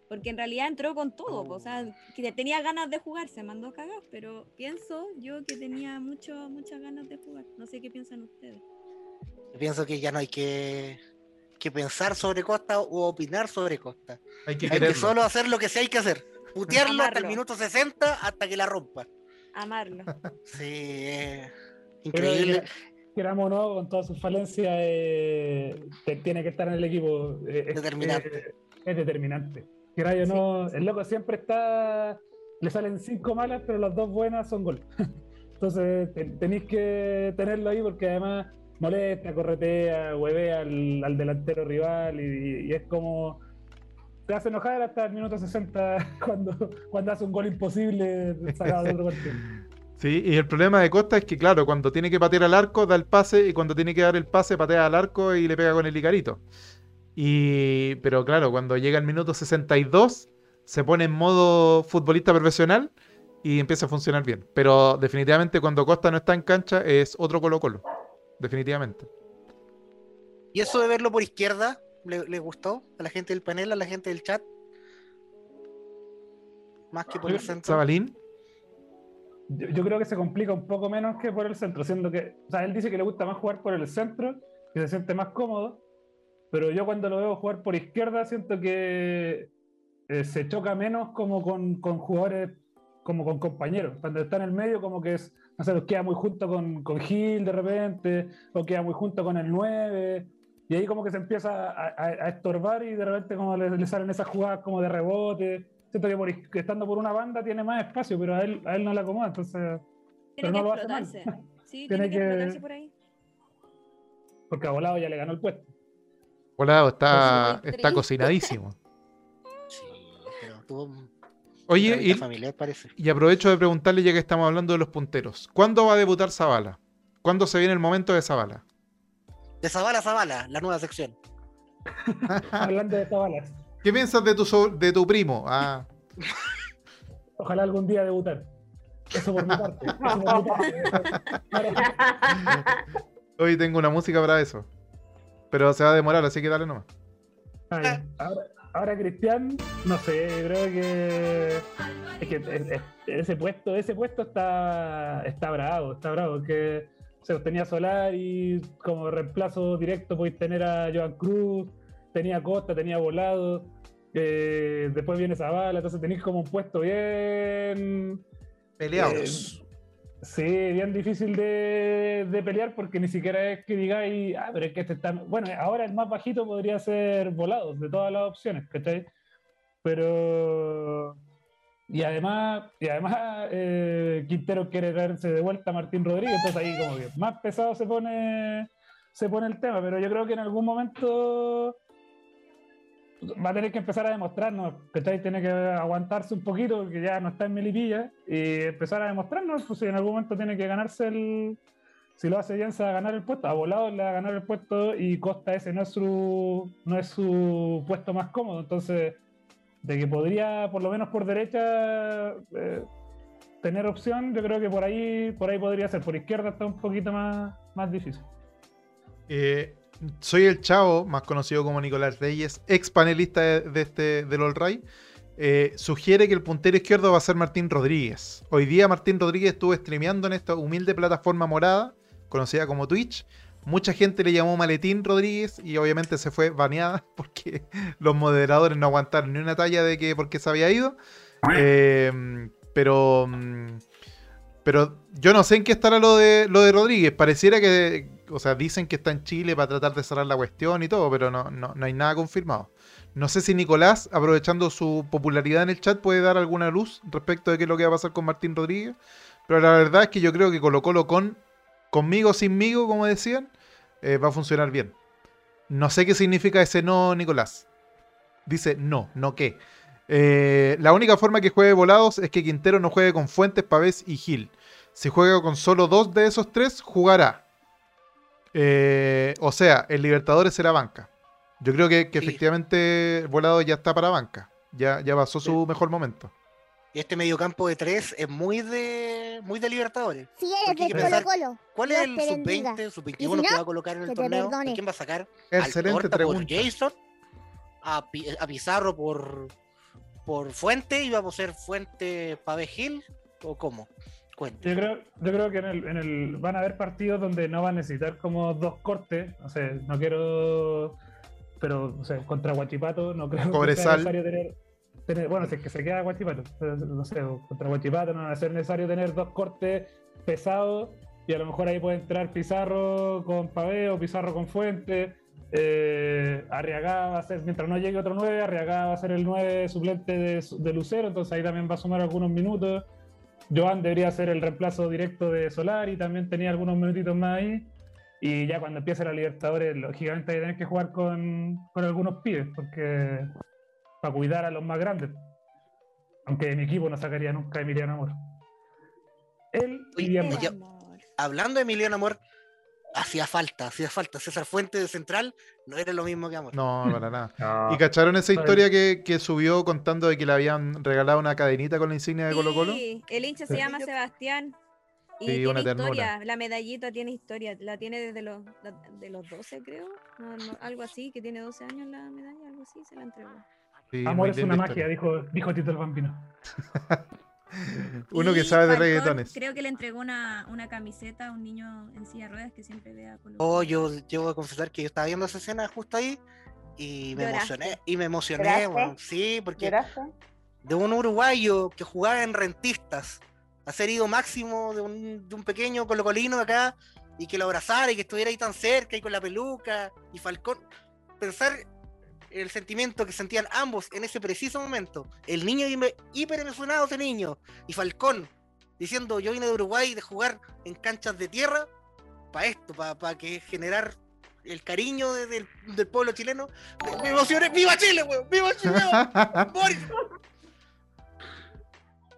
S3: Porque en realidad entró con todo, o sea, que tenía ganas de jugar, se mandó a cagar, pero pienso yo que tenía mucho, muchas ganas de jugar. No sé qué piensan ustedes.
S5: Yo pienso que ya no hay que, que pensar sobre Costa o opinar sobre Costa.
S1: Hay que
S5: Hay que solo hacer lo que sí hay que hacer. Putearlo hasta el minuto 60 hasta que la rompa.
S3: Amarlo.
S5: Sí, eh, increíble.
S2: eh, Queramos o no, con todas sus falencias, eh, tiene que estar en el equipo. eh, es-
S5: Determinante.
S2: eh, es determinante. Queráis o no, el loco siempre está. Le salen cinco malas, pero las dos buenas son gol. (laughs) Entonces te- tenéis que tenerlo ahí porque además molesta, corretea, huevea al, al delantero rival y, es como. Te hace enojar hasta el minuto 60 (laughs) cuando, cuando hace un gol imposible sacado de otro partido. (laughs)
S1: Sí, y el problema de Costa es que, claro, cuando tiene que patear al arco, da el pase, y cuando tiene que dar el pase, patea al arco y le pega con el Icarito. Y, pero claro, cuando llega el minuto 62, se pone en modo futbolista profesional y empieza a funcionar bien. Pero definitivamente cuando Costa no está en cancha es otro Colo Colo. Definitivamente.
S5: ¿Y eso de verlo por izquierda le, le gustó a la gente del panel, a la gente del chat? Más que por el centro.
S1: Zabalín,
S2: Yo, yo creo que se complica un poco menos que por el centro, siendo que, o sea, él dice que le gusta más jugar por el centro, que se siente más cómodo, pero yo cuando lo veo jugar por izquierda siento que eh, se choca menos como con, con jugadores, como con compañeros. Cuando está en el medio como que es, no sé, queda muy junto con, con Gil de repente, o queda muy junto con el 9, y ahí como que se empieza a, a- a estorbar y de repente como le, le salen esas jugadas como de rebote. Siento que, por, que estando por una banda tiene más espacio, pero a él, a él no le acomoda, entonces...
S3: Tiene
S2: no
S3: que
S2: lo hace mal.
S3: explotarse. Sí, (laughs)
S2: Tiene
S3: tiene, que,
S2: que-
S3: explotarse por ahí.
S2: Porque a volado ya le ganó el puesto.
S1: volado, está, está cocinadísimo. (laughs)
S5: Sí, pero tuvo
S1: Oye, y,
S5: familiar, parece.
S1: y aprovecho de preguntarle, ya que estamos hablando de los punteros, ¿cuándo va a debutar Zabala? ¿Cuándo se viene el momento de Zabala?
S5: De Zabala a Zabala, la nueva sección. (laughs)
S2: Hablando de balas.
S1: ¿Qué piensas de tu, so- de tu primo? Ah, (laughs)
S2: Ojalá algún día debutar. Eso por mi parte. Eso por mi (laughs) parte.
S1: hoy tengo una música para eso. Pero se va a demorar, así que dale nomás.
S2: Ah. Ahora, ahora Cristian, no sé, creo que es que es- es- ese puesto, ese puesto está, está bravo, está bravo, que se tenía Solar y como reemplazo directo podéis tener a Joan Cruz, tenía Costa, tenía Volado, eh, después viene Zavala, entonces tenéis como un puesto bien
S1: Peleados.
S2: Sí, bien difícil de, de pelear porque ni siquiera es que digáis, ah, pero es que este está. Bueno, ahora el más bajito podría ser volados de todas las opciones, ¿cachai? Pero. Y además, y además eh, Quintero quiere traerse de vuelta a Martín Rodríguez, entonces ahí como que más pesado se pone, se pone el tema, pero yo creo que en algún momento va a tener que empezar a demostrarnos, ¿cachai? Tiene que aguantarse un poquito porque ya no está en Melipilla y empezar a demostrarnos, pues si en algún momento tiene que ganarse el. Si lo hace bien, se va a ganar el puesto. A volado le va a ganar el puesto y Costa ese no es su, no es su puesto más cómodo. Entonces, de que podría, por lo menos por derecha, eh, tener opción, yo creo que por ahí, por ahí podría ser. Por izquierda está un poquito más, más difícil.
S1: Eh, soy el Chavo, más conocido como Nicolás Reyes, ex panelista de, este, del All Right. Eh, sugiere que el puntero izquierdo va a ser Martín Rodríguez. Hoy día Martín Rodríguez estuvo streameando en esta humilde plataforma morada, conocida como Twitch. Mucha gente le llamó Maletín Rodríguez y obviamente se fue baneada (laughs) porque los moderadores no aguantaron ni una talla de que porque se había ido. Eh, pero, mm, pero yo no sé en qué estará lo de, lo de Rodríguez. Pareciera que, o sea, dicen que está en Chile para tratar de cerrar la cuestión y todo, pero no, no, no hay nada confirmado. No sé si Nicolás, aprovechando su popularidad en el chat, puede dar alguna luz respecto de qué es lo que va a pasar con Martín Rodríguez. Pero la verdad es que yo creo que Colo Colo con, conmigo sinmigo, como decían, eh, va a funcionar bien. No sé qué significa ese no, Nicolás. Dice no, no qué. Eh, la única forma que juegue volados es que Quintero no juegue con Fuentes, Pavés y Gil. Si juega con solo dos de esos tres, jugará. Eh, o sea, el Libertadores será banca. Yo creo que, que
S5: Sí.
S1: efectivamente Volado ya está para banca. Ya, ya pasó su mejor momento.
S5: Y este mediocampo de tres es muy de muy de Libertadores.
S6: Eres
S5: que
S6: de Colo Colo,
S5: ¿Cuál
S6: Dios
S5: es el
S6: te bendiga.
S5: sub-20, sub-21
S6: Y si
S5: que va a colocar en el torneo? ¿A quién va a sacar?
S1: Excelente
S5: Altorta por
S1: pregunta.
S5: Jason, a, Pi- a Pizarro por por Fuente? ¿Iba a ser Fuente Pave Gil? ¿O cómo?
S2: Yo creo, yo creo que en el, en el van a haber partidos donde no van a necesitar como dos cortes. O sea, no quiero. Pero, o sea, contra Guachipato no creo que sea
S1: Cobresal.
S2: necesario tener, tener- Bueno, si es que se queda Guachipato. no sé, contra Guachipato no va a ser necesario tener dos cortes pesados. Y a lo mejor ahí puede entrar Pizarro con Paveo, Pizarro con Fuente. Eh, Arriagá va a ser, mientras no llegue otro 9, Arriagá va a ser el 9 suplente de, de Lucero, entonces ahí también va a sumar algunos minutos. Joan debería ser el reemplazo directo de Solari, también tenía algunos minutitos más ahí. Y ya cuando empiece la Libertadores, lógicamente hay que tener que jugar con, con algunos pibes, porque para cuidar a los más grandes. Aunque mi equipo no sacaría nunca a Emiliano Amor. Él y
S5: Oye, yo- Hablando de Emiliano Amor, hacía falta, hacía falta. César Fuente de Central no era lo mismo que Amor.
S1: No, para (laughs) nada.
S2: No,
S1: ¿Y cacharon esa historia que, que subió contando de que le habían regalado una cadenita con la insignia de Colo Colo?
S3: Sí, el hincha se
S2: Sí.
S3: llama Sebastián. Y
S1: Sí,
S3: tiene
S1: una
S3: historia, la medallita tiene historia, la tiene desde los, de los 12 creo, no, no, algo así, que tiene 12 años la medalla, algo así, se la entregó.
S1: Sí,
S2: Amor es una magia, dijo, dijo Tito el Bambino. (laughs) (laughs)
S1: Uno que sabe de
S3: Falcón,
S1: reggaetones.
S3: Creo que le entregó una, una camiseta a un niño en silla de ruedas que siempre vea Colo
S5: Oh,
S3: Colo.
S5: yo debo confesar que yo estaba viendo esa escena justo ahí y me
S3: Lloraste.
S5: emocioné. Y me emocioné. Sí, porque
S4: ¿Lloraste?
S5: de un uruguayo que jugaba en rentistas, a ser ido máximo de un, de un pequeño colocolino de acá, y que lo abrazara y que estuviera ahí tan cerca y con la peluca y Falcón. Pensar el sentimiento que sentían ambos en ese preciso momento. El niño hiper emocionado, ese niño, y Falcón diciendo: Yo vine de Uruguay de jugar en canchas de tierra para esto, para que generar el cariño de- del, del pueblo chileno. Me, me emocioné. ¡Viva Chile, weón! ¡Viva Chile! weón! (laughs) Boris.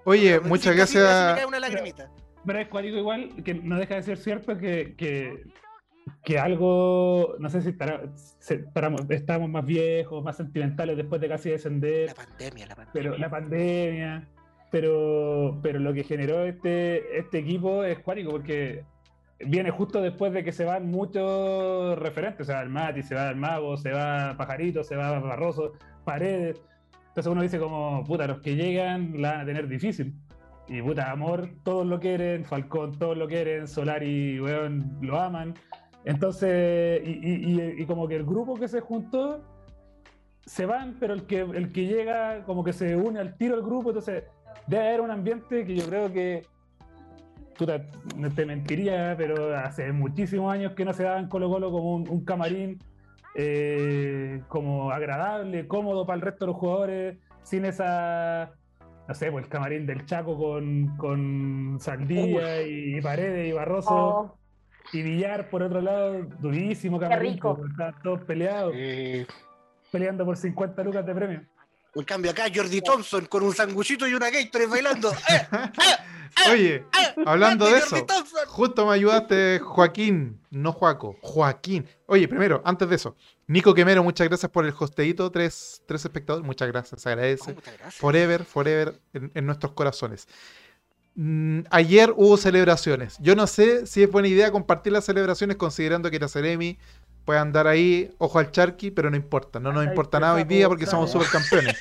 S1: Oye, muchas gracias.
S5: una lagrimita.
S2: Pero es cuático igual, que no deja de ser cierto que, que, que algo, no sé si estamos más viejos, más sentimentales después de casi descender,
S5: La pandemia, la pandemia.
S2: pero la pandemia, pero, pero lo que generó este, este equipo es cuático porque viene justo después de que se van muchos referentes, se va el Mati, se va el Mago, se va Pajarito, se va Barroso, Paredes. Entonces uno dice como, puta, los que llegan la van a tener difícil. Y puta, Amor, todos lo quieren, Falcón, todos lo quieren, Solari, weón, lo aman. Entonces, y, y- y- y como que el grupo que se juntó se van, pero el que, el que llega como que se une al tiro al grupo, entonces debe haber un ambiente que yo creo que, puta, te mentiría, pero hace muchísimos años que no se daba en Colo Colo como un, un camarín eh, como agradable, cómodo para el resto de los jugadores, sin esa, no sé, pues el camarín del Chaco con, con Saldía y, Paredes y Barroso.
S4: Oh,
S2: y Villar por otro lado, durísimo porque estaban todos peleados,
S5: Eh,
S2: peleando por 50 lucas de premio.
S5: en cambio acá Jordi Thompson con un sanguchito y una Gatorade bailando. (laughs) ¡Eh!
S1: Oye, hablando de eso, justo me ayudaste, Joaquín, no Joaco, Joaquín. Oye, primero, antes de eso, Nico Quemero, muchas gracias por el hosteíto, tres, tres espectadores, muchas gracias, se agradece.
S5: Oh, muchas gracias.
S1: Forever, forever en, en nuestros corazones. Mm, ayer hubo celebraciones. Yo no sé si es buena idea compartir las celebraciones considerando que la Ceremi puede andar ahí, ojo al charqui, pero no importa. No nos
S2: Ay,
S1: importa nada hoy día porque somos
S2: sabe.
S1: supercampeones.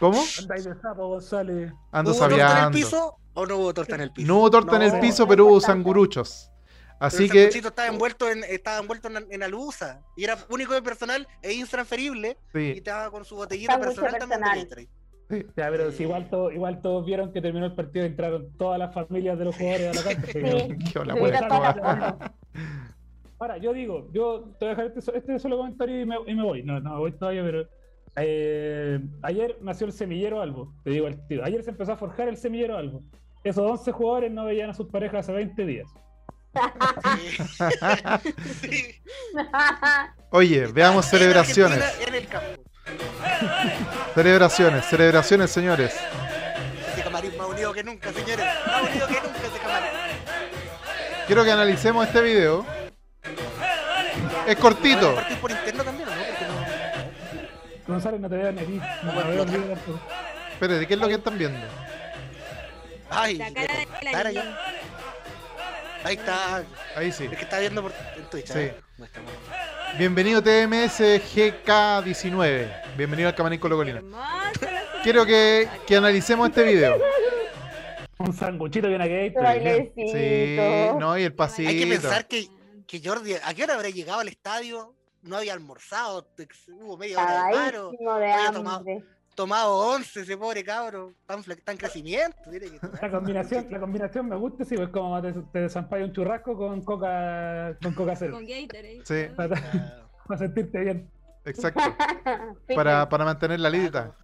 S1: ¿Cómo? (laughs)
S2: Andáis de sapo, González.
S1: Ando
S5: ¿Hubo torta en el piso o no hubo torta en el piso?
S1: No hubo torta en el piso, pero hubo sanguruchos.
S5: pero
S1: Así
S5: el
S1: que,
S5: estaba envuelto en, estaba envuelto en, en alusa y era único de personal e intransferible y
S1: sí,
S5: estaba con su botellita
S4: Sándwich
S5: personal, también
S1: sí.
S2: Ya, pero si igual, todo- igual todos vieron que terminó el partido y entraron todas las familias de los jugadores a la cancha.
S4: Sí.
S1: Qué hola,
S4: Sí,
S1: pues.
S2: Ahora, yo digo, yo te voy a dejar este, este solo comentario y me, y me voy. No, no me voy todavía, pero. eh, ayer nació el semillero Albo, te digo al tiro. Ayer se empezó a forjar el semillero Albo. Esos 11 jugadores no veían a sus parejas hace 20 días.
S5: Sí. Sí. (laughs)
S1: Oye, veamos (laughs)
S5: En
S1: celebraciones. Celebraciones, celebraciones, señores.
S5: Ese camarín más unido que nunca, señores. Más unido que nunca ese camarín.
S1: Quiero que analicemos este video. Es cortito.
S5: ¿Van a partir por interno también o no? Porque no-
S2: González, no te veo ni aquí. No,
S5: Bueno,
S2: veo tampoco.
S1: Espérate, ¿qué es lo que están viendo?
S5: Ay,
S3: La cara de la
S5: ya. Ahí está.
S1: Ahí sí.
S5: El que está viendo por en Twitch.
S1: Sí.
S5: ¿eh?
S1: Bienvenido TMS GK19. Bienvenido al Camarín Colo Colina. Quiero que, que analicemos este video.
S2: Un sanguchito bien.
S4: bailecito.
S1: Sí, no, y el pasito.
S5: Hay que pensar que, que Jordi, ¿a qué hora habrá llegado al estadio? No había almorzado, hubo media hora de paro, había tomado-. Tomado once ese pobre cabro, tan, fle- tan crecimiento. tiene que-
S2: La combinación, la combinación me gusta, sí, pues como te, te desampaya un churrasco con coca, con coca cero.
S3: Con Gatorade.
S1: Sí,
S2: Para, (laughs) para sentirte bien.
S1: exacto. (laughs) Para, para mantener la lidita.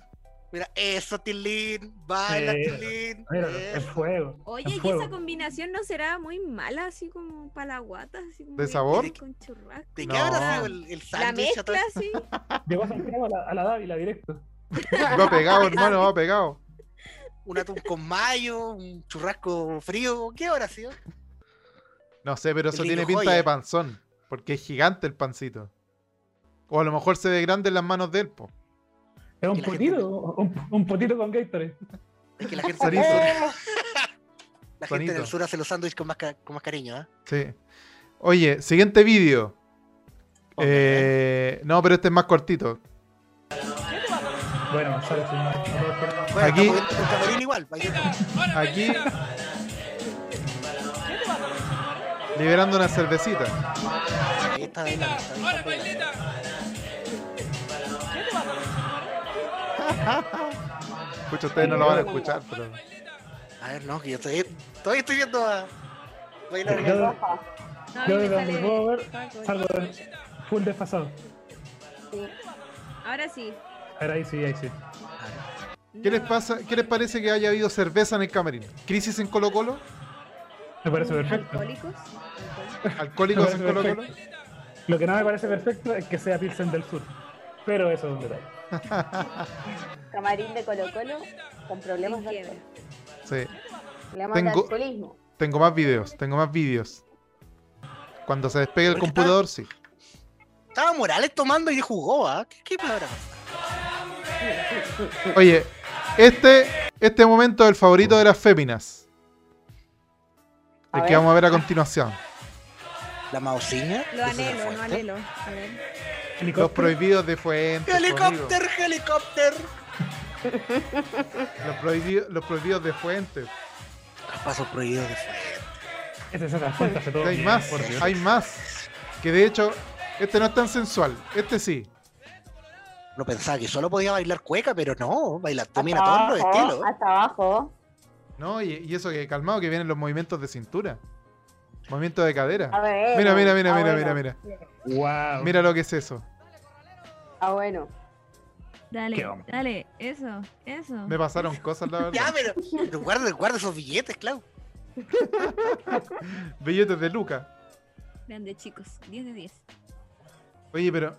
S5: Mira, eso, Tilín, baila,
S2: Sí.
S5: Tilín.
S2: Mira,
S5: eso.
S2: el fuego.
S3: Oye,
S2: el
S3: ¿y
S2: fuego.
S3: esa combinación no será muy mala, así como para la guata? Así como
S1: ¿De sabor?
S3: Con churrasco.
S5: ¿De
S1: No.
S5: qué habrá sido el, el
S3: La
S5: sándwich? a todo
S3: mezcla, sí. (laughs)
S2: Llegó Santiago a la, a la Dávila directo. (laughs)
S1: Va pegado, hermano, va pegado.
S5: Un atún con mayo, un churrasco frío, ¿qué habrá sido?
S1: No sé, pero
S5: El
S1: eso tiene pinta
S5: joya.
S1: de panzón. Porque es gigante el pancito. O a lo mejor se ve grande en las manos de él, po.
S2: Es un
S5: gente-
S2: potito, un, un potito con Gatorade.
S5: Es que la gente, (laughs)
S1: Sonito. (laughs)
S5: la gente en
S1: Sonito.
S5: el sur hace los sándwiches con más, ca- con más cariño, ¿ah?
S1: Sí. Oye, siguiente vídeo. Eh, no, pero este es más cortito.
S2: Bueno, si no-
S1: Aquí- Aquí. Liberando una cervecita. Escucha, ustedes no lo van a escuchar, pero.
S5: A ver, no, que yo estoy, todavía estoy viendo a bailar.
S2: Yo-
S3: sale
S2: donde puedo ver, salgo de- full desfasado.
S4: Sí.
S3: Ahora sí.
S2: A ver, ahí sí, ahí sí.
S1: ¿Qué les pasa? ¿Qué les parece que haya habido cerveza en el camarín? ¿Crisis en Colo Colo?
S2: Me parece perfecto.
S3: ¿Alcohólicos? Alcohólicos.
S1: ¿Alcohólicos en Colo Colo?
S2: Lo que no me parece perfecto es que sea Pilsen del Sur. Pero eso es un detalle. (laughs)
S4: Camarín de Colo Colo con problemas de alcohol.
S1: Sí.
S4: Problemas de
S1: Tengo-
S4: alcoholismo.
S1: Tengo más videos, tengo más vídeos. Cuando se despegue el computador, sí.
S5: Estaba Morales tomando y jugó, ¿ah? ¿Qué, qué palabra?
S1: Oye, este, este momento es el favorito de las féminas.
S4: A
S1: El que
S4: ver.
S1: vamos a ver a continuación.
S5: La mausiña.
S3: Lo
S5: ¿Eso se
S3: anhelo,
S5: este?
S3: anhelo. A ver.
S1: Los prohibidos de Fuentes. amigo.
S5: Helicóptero, helicóptero.
S1: Los, prohibidos, los prohibidos de Fuentes.
S5: Pasos prohibidos de
S2: hace todo
S1: Hay
S2: bien,
S1: más, hay más. Que de hecho, este no es tan sensual. Este sí.
S5: No pensaba que solo podía bailar cueca, pero no, baila, domina
S4: Hasta
S5: todos los
S4: abajo,
S5: estilos.
S4: Hasta abajo.
S1: ¿No? Y, y eso que calmado que vienen los movimientos de cintura. Movimientos de
S4: A
S1: cadera.
S4: ver.
S1: Mira, mira, mira, mira,
S4: bueno.
S1: mira, mira.
S2: Wow.
S1: Mira lo que es eso.
S4: Ah, bueno.
S3: Dale, dale, eso, eso.
S1: Me pasaron cosas, la (laughs)
S5: Ya,
S1: verdad.
S5: pero, pero guarda, guarda esos billetes, Clau. (laughs)
S1: Billetes de Luca.
S3: Grande, chicos. 10 de 10.
S1: Oye, pero,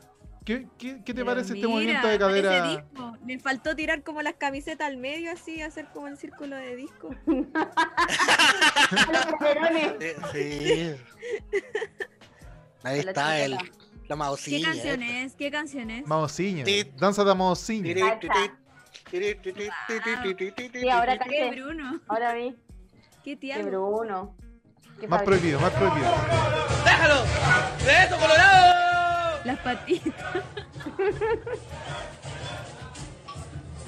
S1: ¿qué, qué, qué te
S3: Pero
S1: parece este movimiento de cadera?
S3: disco. Le faltó tirar como las camisetas al medio, así, hacer como el círculo de disco. (laughs)
S4: Los
S5: Sí. Ahí está el, la
S3: ¿Qué es? ¿Qué canción es?
S1: Maociña.
S5: Sí.
S1: Danza de Maociña.
S4: Sí, ahora
S3: ¿Qué
S4: caché.
S3: Bruno?
S4: Ahora vi.
S3: ¿Qué
S4: Qué
S3: tía?
S4: Bruno. Qué
S1: Más prohibido, más prohibido.
S3: Las patitas.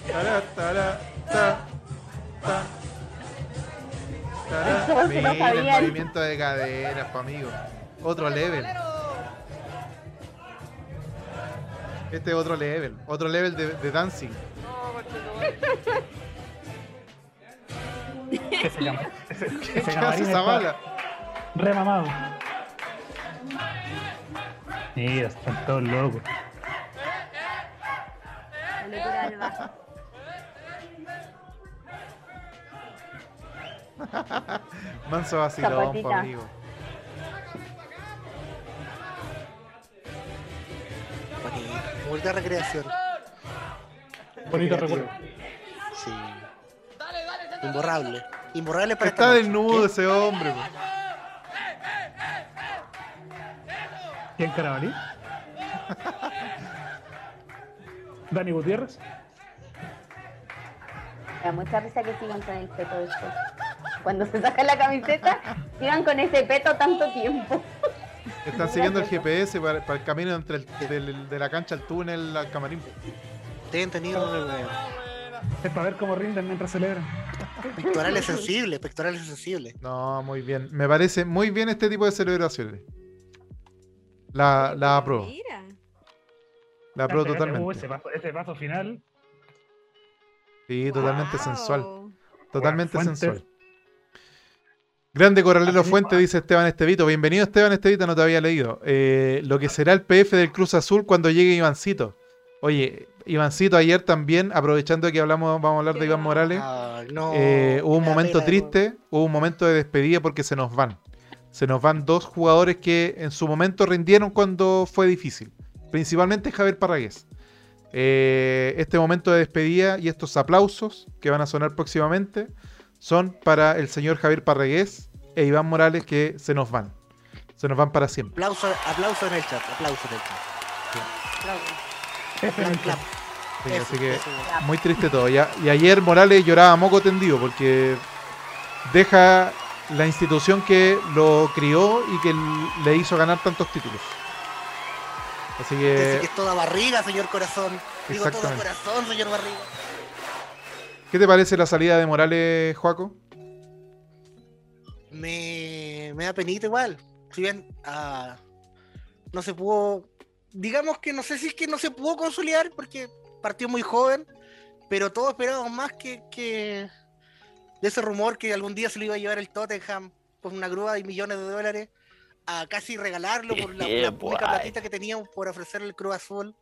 S1: Tará, tará, ta, ta. Tará.
S4: Eso se lo
S1: Mira el
S4: sabían.
S1: movimiento de cadera, pa' amigo. Otro level. Este es otro level. Otro level de, de dancing.
S2: Ese, (laughs) cama- ese, ese
S1: ¿Qué hace esa
S2: está
S1: bala?
S2: remamado. Mira, están todos locos.
S3: La (laughs) locura del bajo.
S1: Manso vacilón,
S4: Zapatita.
S1: pa' amigo.
S5: Bonita recreación.
S2: Bonito recuerdo.
S5: Sí. Imborrable. Imborrable para
S1: Está
S5: noche.
S1: desnudo ese hombre. po.
S2: ¿Quién Carabalí? Dani Gutiérrez.
S4: Me da mucha risa que sigan con el peto después. Cuando se saca la camiseta, sigan con ese peto tanto tiempo.
S1: Están siguiendo el GPS para, para el camino entre el, del- de la cancha al túnel al camarín.
S5: Ten tenido.
S2: Es para ver cómo rinden mientras celebran.
S5: Pectorales sensibles, pectorales sensibles.
S1: No, muy bien. Me parece muy bien este tipo de celebraciones. La, la apruebo.
S3: Mira.
S1: La apruebo totalmente.
S2: ese, paso, ese paso final.
S1: Sí, totalmente
S3: Wow.
S1: sensual. Totalmente sensual. Grande Corralero Fuente, dice Esteban Estevito. Bienvenido Esteban Estevito, no te había leído. Eh, lo que será el PF del Cruz Azul cuando llegue Ivancito. Oye, Ivancito ayer también, aprovechando que hablamos, vamos a hablar de Iván. Morales.
S5: Ah, no,
S1: Eh, hubo un momento
S5: pena,
S1: triste, hubo un momento de despedida porque se nos van. Se nos van dos jugadores que en su momento rindieron cuando fue difícil. Principalmente Javier Parragués. Eh, este momento de despedida y estos aplausos que van a sonar próximamente son para el señor Javier Parragués e Iván Morales que se nos van. Se nos van para siempre.
S5: Aplauso, aplauso en el chat, aplauso en el chat.
S1: Sí,
S5: Eso,
S1: así que
S5: eso.
S1: muy triste todo. Ya- y ayer Morales lloraba moco tendido porque deja la institución que lo crió y que le hizo ganar tantos títulos. Así que,
S5: que es toda barriga, señor corazón. Digo todo corazón, señor barriga.
S1: ¿qué te parece la salida de Morales, Joaco?
S5: Me, me da penita igual. Si bien ah, no se pudo, digamos que no sé si es que no se pudo consolidar porque partió muy joven, pero todos esperábamos más que, que de ese rumor que algún día se lo iba a llevar el Tottenham con una grúa de millones de dólares a casi regalarlo por la, (laughs) la poca
S6: boy.
S5: platita que teníamos por ofrecerle el Cruz Azul.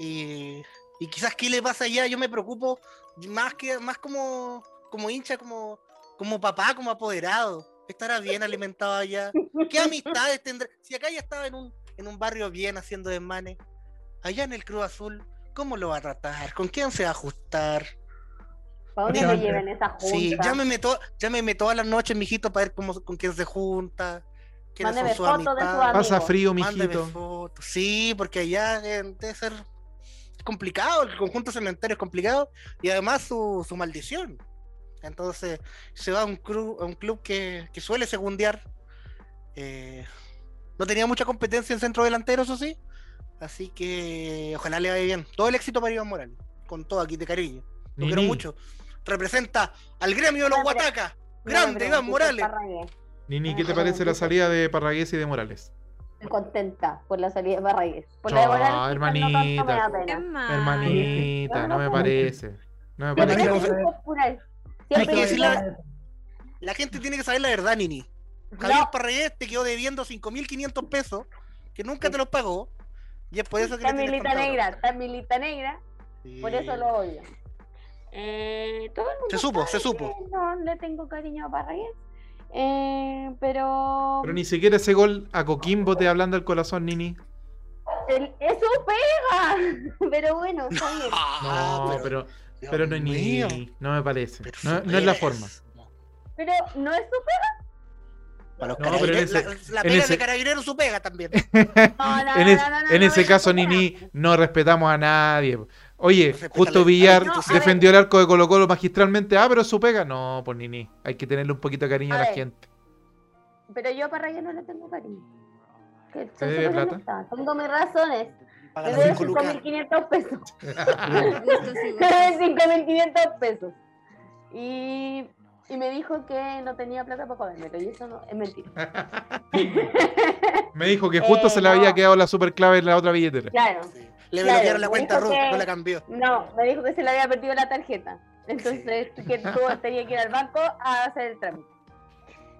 S5: Y, y quizás qué le pasa allá, yo me preocupo más que más como, como hincha, como, como papá, como apoderado. Estará bien alimentado allá. ¿Qué amistades tendrá? Si acá ya estaba en un, en un barrio bien haciendo desmanes, allá en el Cruz Azul, ¿cómo lo va a tratar? ¿Con quién se va a ajustar?
S4: ¿Para dónde lleven esa junta?
S5: Sí, llámeme, to- llámeme todas las noches, mijito, para ver cómo, con quién se junta. quiénes son
S4: Mándeme
S5: sus
S4: fotos de su amigo.
S1: Pasa frío, mijito.
S5: fotos. Sí, porque allá debe ser complicado, el conjunto cementerio es complicado y además su, su maldición. Entonces se va a un club, a un club que, que suele segundear. eh, no tenía mucha competencia en centro delantero, eso sí. Así que ojalá le vaya bien. Todo el éxito para Iván Morales. Con todo aquí de cariño. Lo quiero mucho. Representa al gremio de los Guatacas. Grande Iván Morales.
S1: Nini, ¿qué te parece la salida de Parragués y de Morales?
S4: Estoy contenta por la salida de Parragués. Por la
S1: No,
S4: de Morales, quizás no
S1: hermanita. Hermanita, no me parece. No me parece.
S5: Hay que decirle-
S4: popular.
S5: La gente tiene que saber la verdad, Nini. Javier
S4: No,
S5: Parragués te quedó debiendo 5.500 pesos que nunca te los pagó. Y es por eso que
S4: está en
S5: le
S4: mi
S5: tienes
S4: lista
S5: tanta
S4: negra, está en mi lista negra,
S5: Sí.
S4: por eso lo odio. Eh, todo el mundo
S5: Se supo,
S4: sabe
S5: se supo.
S4: que No le tengo cariño a Parragués. Eh, pero
S1: Pero ni siquiera ese gol a Coquimbo te hablando al corazón, Nini.
S4: el- eso pega. (laughs) Pero bueno, está bien.
S5: Ah,
S1: No, pero,
S5: Dios
S1: pero no,
S5: mío,
S1: ni, no me parece. No, es la
S5: pega
S1: forma.
S4: Pero no es su
S5: Para los
S1: No, pero en
S5: carabineros-
S1: ese-
S5: la, la
S1: en
S5: pega
S1: ese-
S5: de carabineros su pega también. (laughs)
S4: No, no,
S1: en,
S4: no,
S1: es-
S4: no, no,
S1: en
S4: no,
S1: ese
S4: no,
S1: caso. Nini, no respetamos a nadie. Oye,
S5: Respeta
S1: justo
S5: la-
S1: Villar
S5: la
S4: No,
S1: defendió el arco de Colo Colo magistralmente. Ah, pero su pega. No, pues Nini. Hay que tenerle un poquito de cariño a,
S4: A
S1: la
S4: ver.
S1: gente.
S4: Pero yo a Parragués no le tengo cariño. Que
S1: ¿Te debe
S4: súper
S1: plata?
S4: Tengo mis razones.
S5: Cinco lucas.
S4: 5.500 pesos.
S3: Gustos y
S4: Me debe
S3: gustos.
S4: 5.500 pesos. Y, y me dijo que no tenía plata para pagármelo. Y eso no, es mentira. (laughs)
S1: Me dijo que justo
S4: Eh, (laughs)
S1: se le había
S4: no.
S1: quedado la super clave en la otra billetera.
S4: Claro.
S5: Sí. Le
S4: Claro,
S5: bloquearon la cuenta Ruth,
S4: que-
S5: no la cambió.
S4: No, me dijo que se le había perdido la tarjeta. Entonces que (laughs) tú tenía que ir al banco a hacer el trámite.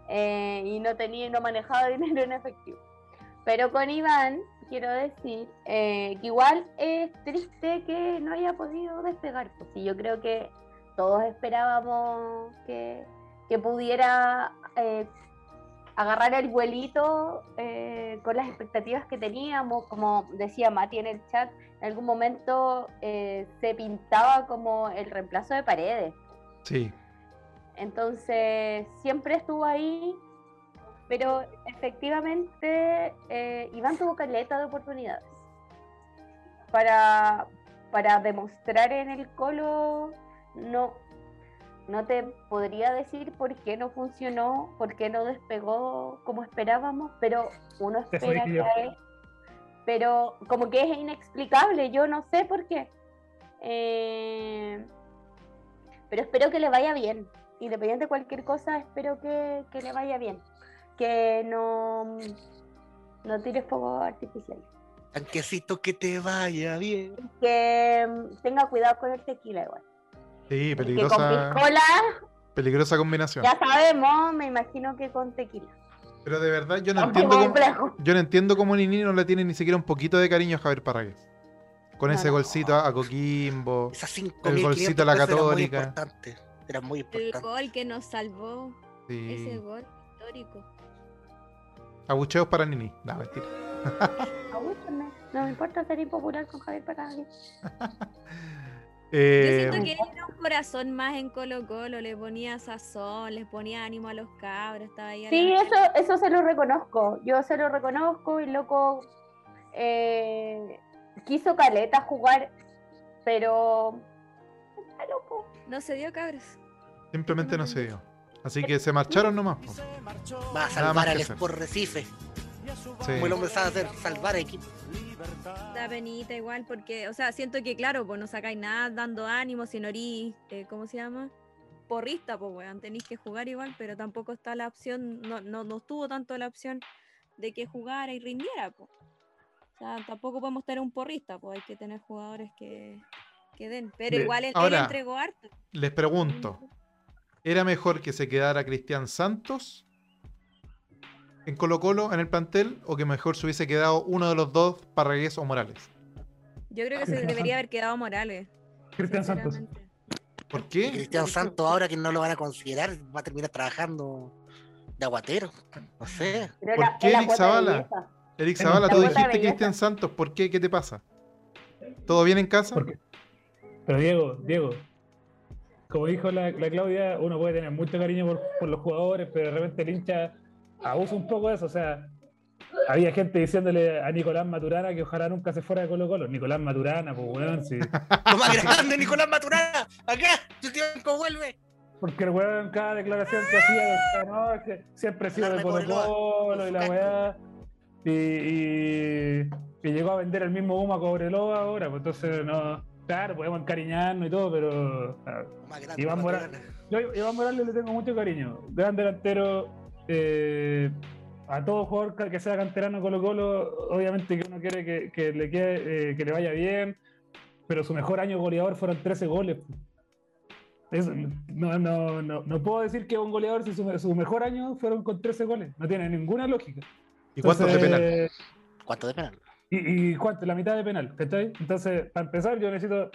S4: Eh, y no tenía, no manejaba (laughs) dinero en efectivo. Pero con Iván, quiero decir eh, que igual es triste que no haya podido despegar. Pues sí, yo creo que todos esperábamos que, que pudiera eh, agarrar el vuelito eh, con las expectativas que teníamos. Como decía Mati en el chat, en algún momento eh, se pintaba como el reemplazo de paredes.
S1: Sí.
S4: Entonces, siempre estuvo ahí, pero efectivamente eh, Iván tuvo caleta de oportunidades para, para demostrar en el colo. No, no te podría decir por qué no funcionó, por qué no despegó como esperábamos, pero uno espera que
S2: yo.
S4: a él- pero como que es inexplicable, yo no sé por qué. Eh, pero espero que le vaya bien. Independiente de cualquier cosa, espero que, que le vaya bien. Que no, no tire fuego artificial.
S5: Tanquecito que te vaya bien.
S4: Que tenga cuidado con el tequila igual.
S1: Sí,
S4: Que con
S1: peligrosa,
S4: piscola,
S1: peligrosa combinación.
S4: ya sabemos, me imagino que con tequila.
S1: Pero de verdad, yo no entiendo cómo,
S4: complejo.
S1: yo no entiendo cómo Nini no le tiene ni siquiera un poquito de cariño a Javier Parragués. Con
S4: No,
S1: ese
S4: no.
S1: golcito a, a Coquimbo.
S5: Esas 5
S1: El golcito a la
S5: Era muy
S1: Católica.
S5: importante. Era muy
S3: El
S5: importante.
S3: gol que nos salvó, ese
S1: Sí.
S3: gol histórico.
S1: Abucheos para Nini. No, mentira. (laughs)
S4: Agúchame. No me importa ser impopular con Javier Parragués. (laughs)
S1: Eh,
S3: Yo siento que era un corazón más en Colo Colo, le ponía sazón, les ponía ánimo a los cabros, estaba ahí.
S4: Sí, eso, eso se lo reconozco. Yo se lo reconozco y loco eh, quiso Caleta jugar, pero está loco.
S3: No se dio cabros.
S1: simplemente no se dio. Así que se marcharon nomás. po.
S5: Va a salvar al. Sport Recife.
S1: Sí.
S5: Como el hombre sabe hacer, salvar a equipo.
S3: Da penita igual porque, o sea, siento que claro, pues no sacáis nada dando ánimo, si no erís, eh, ¿cómo se llama? Porrista, pues weón, tenéis que jugar igual, pero tampoco está la opción, no, no, no estuvo tanto la opción de que jugara y rindiera, pues. O sea, tampoco podemos tener un porrista, pues hay que tener jugadores que, que den. Pero igual él, él
S1: ahora-
S3: entregó harto.
S1: Les pregunto, ¿era mejor que se quedara Cristian Santos en Colo Colo en el plantel o que mejor se hubiese quedado uno de los dos, Parragués o Morales?
S3: Yo creo que se debería haber quedado Morales.
S2: Cristian Santos.
S1: ¿Por qué?
S5: Cristian Santos, ahora que no lo van a considerar, va a terminar trabajando de aguatero. No sé.
S4: Pero
S1: ¿Por
S4: la-
S1: qué Eric Zavala? Eric
S2: La
S1: Zavala, tú dijiste. Cristian Santos, ¿por qué? ¿Qué te pasa? ¿Todo bien en casa?
S2: Pero Diego, Diego, como dijo la, la Claudia, uno puede tener mucho cariño por, por los jugadores, pero de repente el hincha abusa un poco de eso. O sea, había gente diciéndole a Nicolás Maturana que ojalá nunca se fuera de Colo Colo. Nicolás Maturana, pues weón, sí. (laughs)
S5: Lo más grande, Nicolás Maturana. Acá, tu tiempo vuelve.
S2: Porque el weón, cada declaración que hacía, no, es que siempre he sido de Colo Colo y la weá. Y, y, y llegó a vender el mismo humo a Cobreloa ahora, pues entonces no. Claro, podemos encariñarnos y todo, pero. ah,
S5: más grande,
S2: Iván. Morales. Yo Iván Morales le tengo mucho cariño. Gran delantero. Eh, a todo jugador que sea canterano Colo Colo, obviamente que uno quiere que, que le quede, eh, que le vaya bien, pero su mejor año goleador fueron 13 goles. Es- no, no, no, no puedo decir que es un goleador si su, su mejor año fueron con 13 goles. No tiene ninguna lógica.
S1: ¿Y cuántos de penal?
S5: ¿Cuánto de penal?
S2: ¿Y, y cuánto? La mitad de penal, ¿cachai? Entonces, para empezar, yo necesito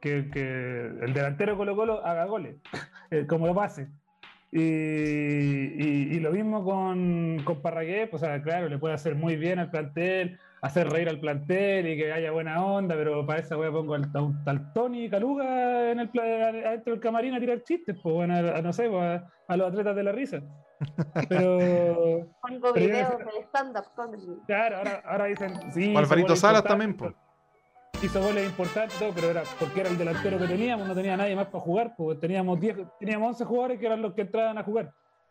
S2: que, que el delantero Colo Colo haga goles, (laughs) eh, como lo pase. Y, y- y lo mismo con, con Parragués, pues, o sea, claro, le puede hacer muy bien al plantel, hacer reír al plantel y que haya buena onda, pero para esa wea pongo al, a un tal Tony Caluga en el, adentro del camarín a tirar chistes, pues bueno, a, a no sé, pues, a, a los atletas de la risa. Pero (laughs)
S4: Pongo videos de stand-up comedy.
S2: Claro, ahora, ahora dicen, sí.
S1: Alvarito Salas también, po.
S2: Hizo goles importantes, todo, pero era porque era el delantero que teníamos, no tenía nadie más para jugar, porque teníamos 10, teníamos 11 jugadores que eran los que entraban a jugar. (laughs)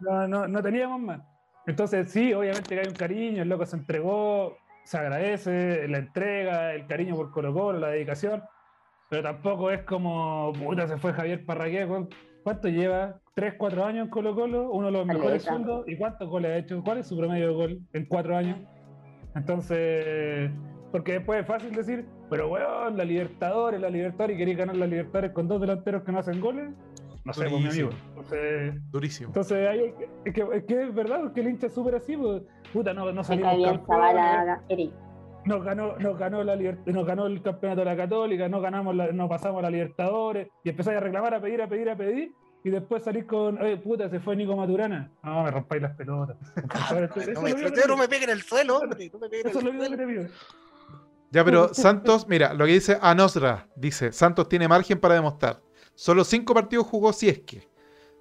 S2: No, no, no teníamos más. Entonces, sí, obviamente que hay un cariño, el loco se entregó, se agradece, la entrega, el cariño por Colo Colo, la dedicación, pero tampoco es como, puta, se fue Javier Parragués, ¿cuán- ¿cuánto lleva? ¿Tres, cuatro años en Colo Colo? Uno de los mejores sueldos, ¿y cuántos goles ha hecho? ¿Cuál es su promedio de gol en cuatro años? Entonces, porque después es fácil decir, pero weón, la Libertadores, la Libertadores, y queréis ganar la Libertadores con dos delanteros que no hacen goles, no sé, pues mi
S1: Durísimo.
S2: amigo. Entonces,
S1: Durísimo.
S2: entonces, ahí, es, que, es que es verdad, porque el hincha es súper así, pues, puta, no, no salimos campeones, nos ganó, nos ganó la nos ganó el campeonato de la Católica, no ganamos la, no pasamos a la Libertadores, y empezáis a reclamar, a pedir, a pedir, a pedir, y después salís con, oye, puta, se fue Nico Maturana. No, me rompáis las pelotas. (laughs) Eso
S5: No
S2: es
S5: me,
S2: que
S5: no me pegue en el suelo, hombre. No me pegue en
S2: eso es lo que
S5: suelo.
S2: te pido.
S1: Ya, pero (laughs) Santos, mira, lo que dice Anosra, dice, Santos tiene margen para demostrar. Solo cinco partidos jugó si es que.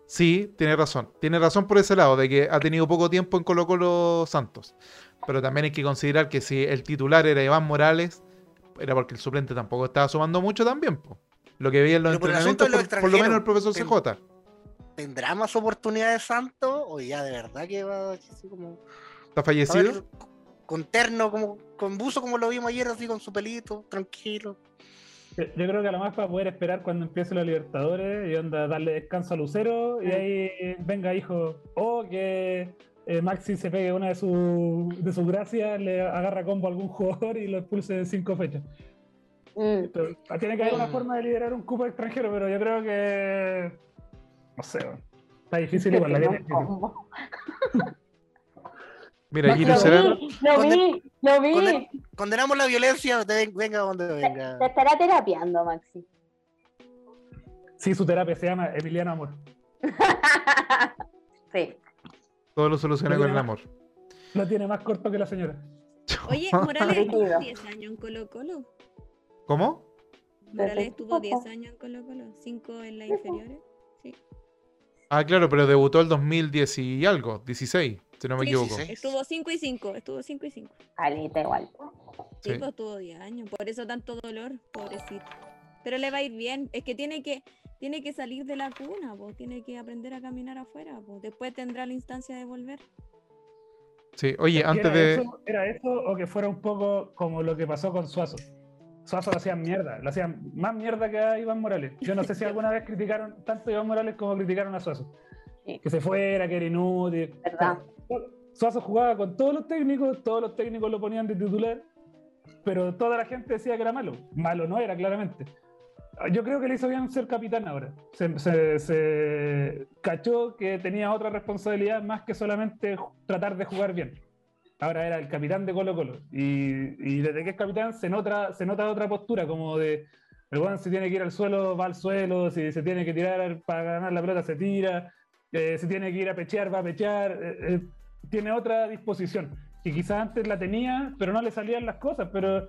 S1: Sí, tiene razón. Tiene razón por ese lado, de que ha tenido poco tiempo en Colo Colo Santos. Pero también hay que considerar que si el titular era Iván Morales, era porque el suplente tampoco estaba sumando mucho también. po. Lo que veía en los
S5: Pero
S1: entrenamientos, por, por lo menos el profesor CJ.
S5: ¿Tendrá más oportunidades Santos? O ya de verdad que va así como.
S1: ¿Está
S5: a
S1: fallecido?
S5: Con terno, como, con buzo, como lo vimos ayer, así con su pelito, tranquilo.
S2: Yo creo que a lo más para poder esperar cuando empiece los Libertadores y onda darle descanso a Lucero y ahí venga hijo. O que eh, Maxi se pegue una de sus de sus gracias, le agarra combo a algún jugador y lo expulse en cinco fechas.
S4: Mm.
S2: Pero tiene que haber una
S5: Mm.
S2: forma de liderar un cupo extranjero, pero yo creo que. No sé, está difícil igual. La.
S4: ¿Cómo? (laughs)
S1: Mira,
S4: Lo
S1: Giro será.
S4: vi, lo vi, lo vi.
S5: Conden- Condenamos la violencia, venga donde venga.
S4: Te estará terapiando, Maxi.
S2: Sí, su terapia se llama Emiliano Amor. (laughs)
S4: sí.
S1: Todo lo soluciona con el amor.
S2: Lo tiene más corto que la señora. (laughs)
S3: Oye, Morales estuvo
S4: Rígido.
S3: 10 años en Colo Colo.
S1: ¿Cómo?
S3: Morales estuvo 10
S4: poco.
S3: años en Colo Colo. 5 en las inferiores. Sí.
S1: Ah, claro, pero debutó el 2010 y algo, 16, si no me
S3: Sí,
S1: equivoco.
S5: 16.
S3: Estuvo 5 y 5. Estuvo 5 y 5.
S4: Caleta igual.
S3: Sí, pues estuvo 10 años. Por eso tanto dolor, pobrecito. Pero le va a ir bien. Es que tiene que, tiene que salir de la cuna, pues. Tiene que aprender a caminar afuera, pues. Después tendrá la instancia de volver.
S1: Sí, oye,
S2: ¿Era
S1: antes de.
S2: eso, ¿Era eso o que fuera un poco como lo que pasó con Suazo? Suazo lo hacían mierda, lo hacían más mierda que a Iván Morales. Yo no sé si alguna vez criticaron tanto a Iván Morales como criticaron a Suazo.
S4: Sí.
S2: Que se fuera, que era inútil.
S4: ¿Verdad?
S2: Suazo jugaba con todos los técnicos, todos los técnicos lo ponían de titular, pero toda la gente decía que era malo. Malo no era, claramente. Yo creo que le hizo bien ser capitán ahora. Se, se- se cachó que tenía otra responsabilidad más que solamente tratar de jugar bien. Ahora era el capitán de Colo Colo. Y, y desde que es capitán se nota, se nota otra postura, como de el weón si tiene que ir al suelo, va al suelo, si se tiene que tirar para ganar la pelota, se tira, eh, si tiene que ir a pechear, va a pechear. eh, eh, tiene otra disposición. Que quizás antes la tenía, pero no le salían las cosas. Pero,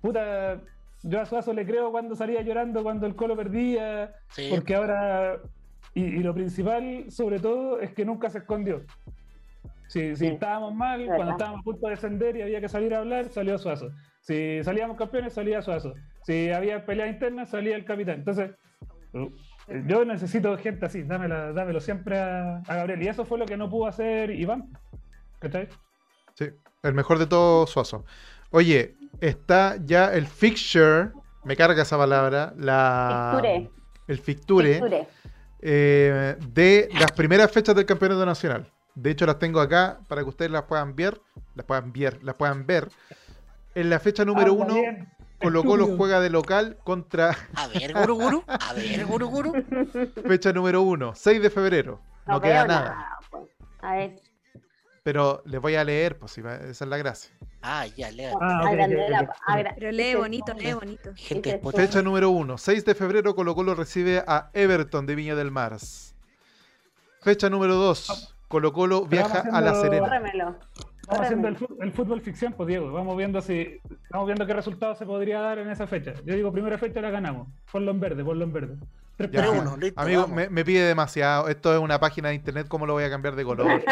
S2: puta, yo a Suazo le creo cuando salía llorando, cuando el Colo perdía,
S5: Sí.
S2: porque ahora, y, y lo principal sobre todo es que nunca se escondió. Si, si
S4: Sí,
S2: estábamos mal,
S4: verdad.
S2: cuando estábamos a punto de descender y había que salir a hablar, salió Suazo. Si salíamos campeones, salía Suazo. Si había pelea interna, salía el capitán. Entonces, yo necesito gente así, dámela, dámelo siempre a, a Gabriel. Y eso fue lo que no pudo hacer Iván. ¿Cachai?
S1: Sí, el mejor de todo, Suazo. Oye, está ya el fixture, me carga esa palabra, la,
S4: Fixture.
S1: el fixture,
S4: Fixture.
S1: eh, de las primeras fechas del campeonato nacional. De hecho, las tengo acá para que ustedes las puedan ver, las puedan ver, las puedan ver. En la fecha número uno,
S2: bien,
S1: Colo Colo juega de local contra
S5: A ver, Guru Guru. A ver, Guru Guru. (laughs)
S1: fecha número uno, 6 de febrero. No, queda nada.
S4: pues. A ver.
S1: Pero les voy a leer, pues si va- esa es la gracia.
S5: Ah, ya, lea.
S2: Ah,
S3: Pero lee bonito, lee bonito.
S5: Gente.
S1: Fecha número 1, 6 de febrero, Colo Colo recibe a Everton de Viña del Mar. Fecha número 2, Colo Colo viaja a La Serena.
S2: Vamos haciendo el, fútbol ficción, pues Diego. Vamos viendo si, vamos viendo qué resultado se podría dar en esa fecha. Yo digo, primera fecha la ganamos. Ponlo en verde, ponlo en verde. Tres
S1: Ya.
S2: puntos.
S5: 3-1, listo.
S1: Amigo, me, me pide demasiado. Esto es una página de internet, ¿cómo lo voy a cambiar de color?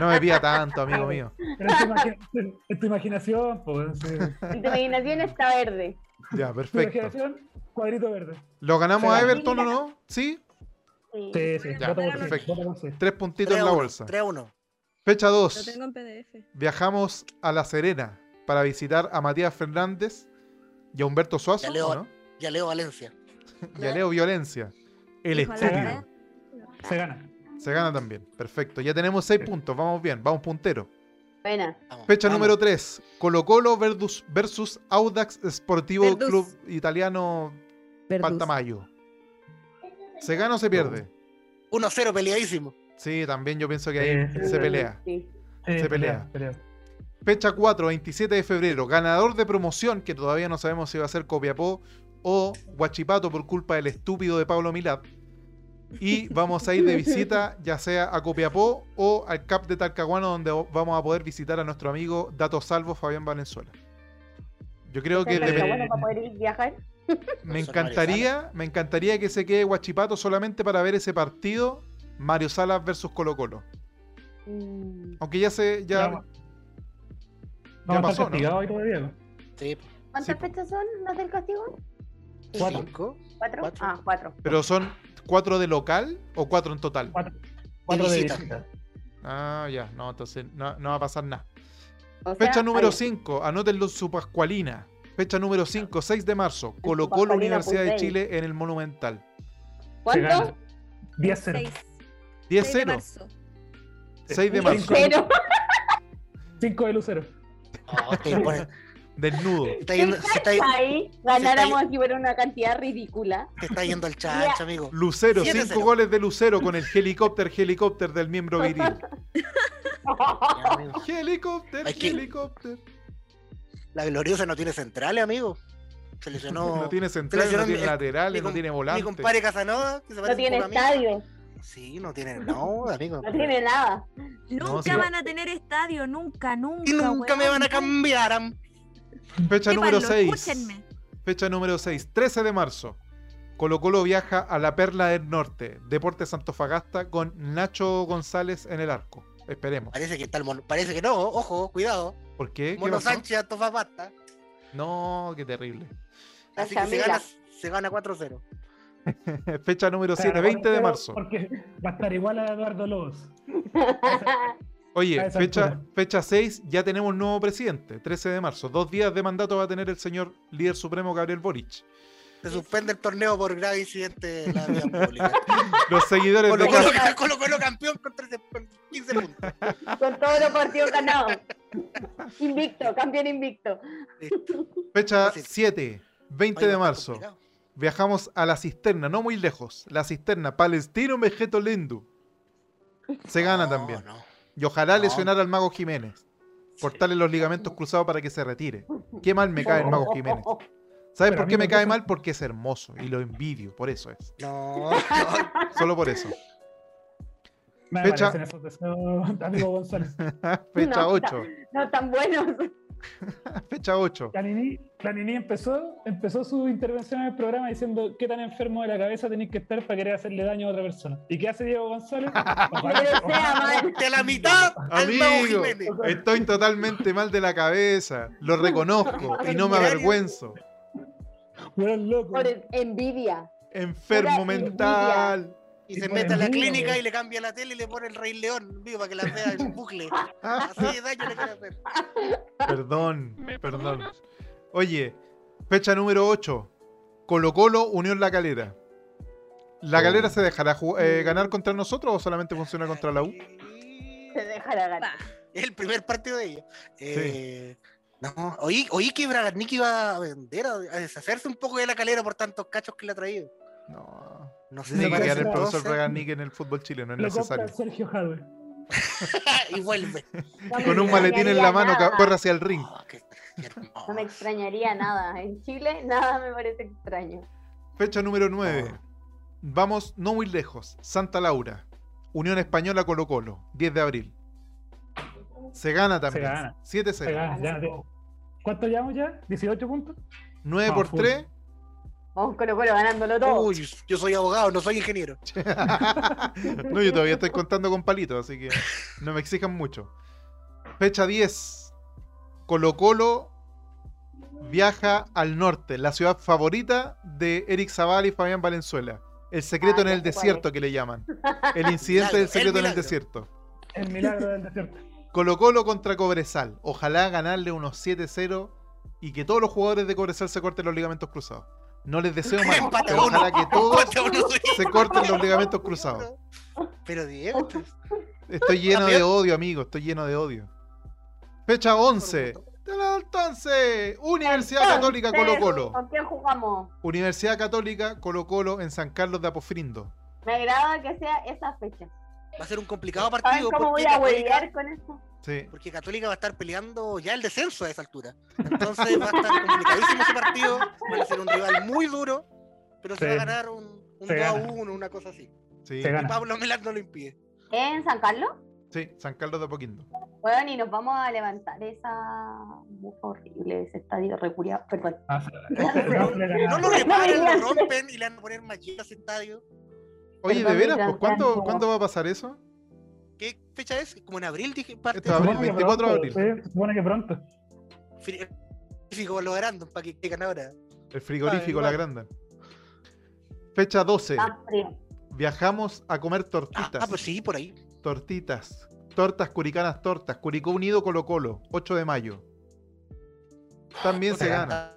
S1: No me pida tanto, amigo mío.
S2: Pero es tu, imagi- es tu imaginación, pues. sí. (laughs)
S4: Tu imaginación está verde.
S1: Ya,
S2: Tu
S1: perfecto.
S2: imaginación, cuadrito verde.
S1: ¿Lo ganamos
S2: Sí.
S1: a Everton o no? Sí,
S4: Sí.
S2: Sí, sí.
S1: Ya, perfecto. tres puntitos en la
S5: 3-1,
S1: bolsa.
S5: 3-1.
S1: Fecha
S3: Lo
S1: 2,
S3: tengo en PDF.
S1: viajamos a La Serena para visitar a Matías Fernández y a Humberto Suazo,
S5: Ya leo-
S1: ¿o ¿no?
S5: Ya leo Valencia. (laughs)
S1: Violencia. El estúpido.
S2: Se gana.
S1: Se gana también. Perfecto. Ya tenemos seis
S2: Sí.
S1: puntos. Vamos bien. Vamos puntero.
S4: Buena.
S1: Fecha
S5: vamos.
S1: número 3. Colo Colo versus, versus Audax Sportivo
S3: Verdus.
S1: Club Italiano Pantamayo. ¿Se gana o se pierde?
S5: 1-0 peleadísimo.
S1: Sí, también yo pienso que ahí
S2: Sí,
S1: se pelea.
S4: Sí.
S2: Sí,
S1: Se pelea.
S2: pelea.
S1: Fecha 4, 27 de febrero. Ganador de promoción, que todavía no sabemos si va a ser Copiapó o Huachipato por culpa del estúpido de Pablo Milad. Y vamos a ir de visita (laughs) ya sea a Copiapó o al CAP de Talcahuano, donde vamos a poder visitar a nuestro amigo Dato Salvo Fabián Valenzuela. Yo creo que
S4: para poder ir viajar.
S1: me encantaría, me encantaría que se quede Huachipato solamente para ver ese partido Mario Salas versus Colo Colo.
S4: Mm.
S1: Aunque ya se ya
S2: Vamos a
S1: pasó, ¿no?
S2: castigados hoy todavía. ¿no?
S5: Sí.
S4: ¿Cuántas
S1: Sí,
S4: fechas son las del castigo?
S2: Cuatro.
S5: Cinco.
S4: ¿Cuatro?
S5: Cuatro.
S4: Ah, cuatro.
S1: pero son cuatro de local o cuatro en total.
S2: Cuatro, cuatro de
S5: visita.
S2: visita.
S1: Ah, ya, no, entonces no, no va a pasar nada.
S4: O
S1: Fecha
S4: sea,
S1: número
S4: ahí.
S1: 5, anótenlo en su Pascualina. Fecha número 5, 6 de marzo. Colo Colo
S4: Pascualina
S1: Universidad de. Chile en el Monumental.
S4: ¿Cuánto?
S2: gana. 10-0.
S3: 6,
S1: 10
S3: de
S1: 0.
S3: marzo.
S1: 6 de
S2: Cinco.
S1: marzo.
S4: Cero.
S2: 5 (laughs) de Lucero.
S5: Oh,
S1: Desnudo.
S5: está yendo, se está,
S4: Ahí ganáramos aquí por una cantidad ridícula.
S5: te está yendo el chancho, amigo.
S1: Lucero,
S5: Siete
S1: 5
S5: cero.
S1: goles de Lucero con el helicóptero, helicóptero del miembro viril. Helicóptero, helicóptero.
S5: La gloriosa no tiene centrales, amigo. Se lesionó. (laughs)
S1: No tiene centrales, no tiene laterales, no tiene
S5: Mi
S1: volante.
S5: compadre Casanova, que se
S4: No tiene estadio,
S5: Sí, no tiene. No, amigo.
S4: no tiene nada.
S3: Nunca van a tener estadio, nunca, nunca.
S5: Y nunca me van a cambiar. am.
S1: Fecha número 6.
S3: Escúchenme.
S1: Fecha número 6, 13 de marzo. Colo Colo viaja a la Perla del Norte, Deportes Antofagasta, con Nacho González en el arco. Esperemos.
S5: Parece que está el mono. Parece que no, ojo, cuidado.
S1: ¿Por qué? ¿Qué
S5: Mono
S1: pasó?
S5: Sánchez Antofagasta.
S1: No, qué terrible.
S5: Así que se gana, se gana 4-0. (laughs)
S1: Fecha número
S2: O sea,
S1: 7, 20 de marzo.
S2: Porque va a estar igual a Eduardo Lobos. (laughs)
S1: Oye, fecha, fecha 6, ya tenemos un nuevo presidente, 13 de marzo. Dos días de mandato va a tener el señor líder supremo Gabriel Boric.
S5: Se suspende el torneo por grave incidente en la vida pública. (laughs)
S1: Los seguidores
S5: Colo
S1: de
S5: Colo,
S1: Colo-
S5: Colo Colo campeón con 13 con 15 puntos.
S4: Con todos los partidos ganados. Invicto, campeón invicto.
S1: Fecha
S5: Fácil.
S1: 7, 20
S5: Oye,
S1: de marzo. Viajamos a la cisterna, no muy lejos. La cisterna, Palestino Mejeto Lindu. Se gana
S5: No,
S1: también.
S5: no.
S1: Y ojalá
S5: No.
S1: lesionar al Mago Jiménez. Cortarle los ligamentos cruzados para que se retire. Qué mal me cae el Mago Jiménez. ¿Sabes por qué me cae mal? Porque es hermoso y lo envidio, por eso es.
S5: No, no. (laughs)
S1: Solo por eso.
S2: Me
S1: Fecha-
S2: parecen esos deseos, amigo González. (laughs)
S1: Fecha
S4: No,
S1: 8.
S4: No tan buenos. (laughs)
S1: Fecha 8.
S2: La Nini, la Nini empezó, empezó su intervención en el programa diciendo qué tan enfermo de la cabeza tenéis que estar para querer hacerle daño a otra persona. ¿Y qué hace Diego González? (laughs)
S5: De la mitad
S1: Amigo, estoy totalmente mal de la cabeza. Lo reconozco (laughs) y no me avergüenzo.
S4: Por envidia.
S1: Enfermo
S4: Pura envidia.
S1: mental.
S5: Y se mete a la clínica y le cambia la tele y le pone el Rey León, vivo, para que la vea en bucle. Así de daño le quiere hacer.
S1: Perdón, perdón. Oye, fecha número 8. Colo Colo, Unión La Calera. ¿La Calera se dejará eh, ganar contra nosotros o solamente funciona contra la U?
S4: Se deja la gana.
S3: Pa.
S5: Es el primer partido de ellos. Eh, No, oí, oí que Bragarnik iba a vender, a deshacerse un poco de la calera por tantos cachos que le ha traído.
S1: No.
S5: No sé
S1: Tiene
S5: si
S1: que quedar el profesor Bragarnik en el fútbol chileno, es
S2: Lo compra
S1: necesario.
S2: Sergio Jadwe. (laughs)
S5: y vuelve. (laughs)
S4: No
S1: Con un maletín en la
S4: extrañaría
S1: mano,
S4: nada.
S1: corre hacia el ring.
S5: Oh, qué- (laughs) qué.
S4: No me extrañaría nada. En Chile nada me parece extraño.
S1: Fecha número 9. Vamos no muy lejos. Santa Laura. Unión Española Colo Colo. 10 de abril. Se gana también.
S2: gana.
S1: 7-0.
S2: Se gana, ya, te- ¿Cuánto llevamos ya? ¿18 puntos?
S1: 9
S2: No,
S1: por
S2: full.
S1: 3.
S4: Vamos Colo Colo ganándolo todo.
S5: Uy, yo soy abogado, no soy ingeniero. (laughs)
S1: no, yo todavía estoy contando con palitos, así que no me exijan mucho. Fecha 10. Colo Colo viaja al norte, la ciudad favorita de Eric Zaval y Fabián Valenzuela. El secreto
S4: Ah,
S1: en el desierto que le llaman. (laughs) El incidente del
S5: el
S1: secreto en el desierto.
S2: El milagro del desierto. (laughs)
S1: Colo Colo contra Cobresal. Ojalá ganarle unos 7-0 y que todos los jugadores de Cobresal se corten los ligamentos cruzados. No les deseo mal, pero ojalá que todos se corten los ligamentos cruzados.
S5: Pero Diego,
S1: Estoy lleno de odio, amigo. Estoy lleno de odio. Fecha 11. Entonces, Universidad Católica Colo Colo.
S4: ¿Con quién jugamos?
S1: Universidad Católica Colo Colo en San Carlos de Apofrindo.
S4: Me agrada que sea esa fecha.
S5: va a ser un complicado
S4: ¿Saben
S5: partido
S4: cómo voy a
S5: Católica,
S4: huevear con eso?
S1: Sí.
S5: porque Católica va a estar peleando ya el descenso a esa altura. Entonces va a estar complicadísimo ese partido. Va a ser un rival muy duro, pero se
S2: Sí.
S5: va a ganar un, un
S2: Se
S5: 2 a
S2: gana.
S5: 1, una cosa así.
S1: Sí.
S5: Y. Pablo Melán no lo impide.
S4: ¿En San Carlos?
S1: Sí, San Carlos de Apoquindo.
S4: Bueno, y nos vamos a levantar esa bufa horrible, ese estadio recuriado. Perdón.
S2: Ah, (laughs) no,
S5: lo reparan, lo rompen y le van a poner maquillas a ese estadio.
S1: Oye, ¿de
S4: Perdón,
S1: veras?
S4: mi
S1: Pues, ¿cuándo. ¿Cuándo va a pasar eso?
S5: ¿Qué fecha es? Como en abril, dije. Parte
S1: es abril,
S2: Supone que
S1: 24 de
S2: pronto,
S1: abril.
S2: sí, supone que pronto.
S5: Frigorífico lo grandes para que caigan ahora.
S1: El frigorífico
S5: Ah,
S1: la grande. Fecha 12.
S4: Más frío.
S1: Viajamos a comer
S5: Ah,
S1: tortitas.
S5: ah, pues sí, por ahí.
S1: Tortitas. Tortas curicanas tortas. Curicó Unido Colo Colo. 8 de mayo. También se
S2: Se
S1: gana.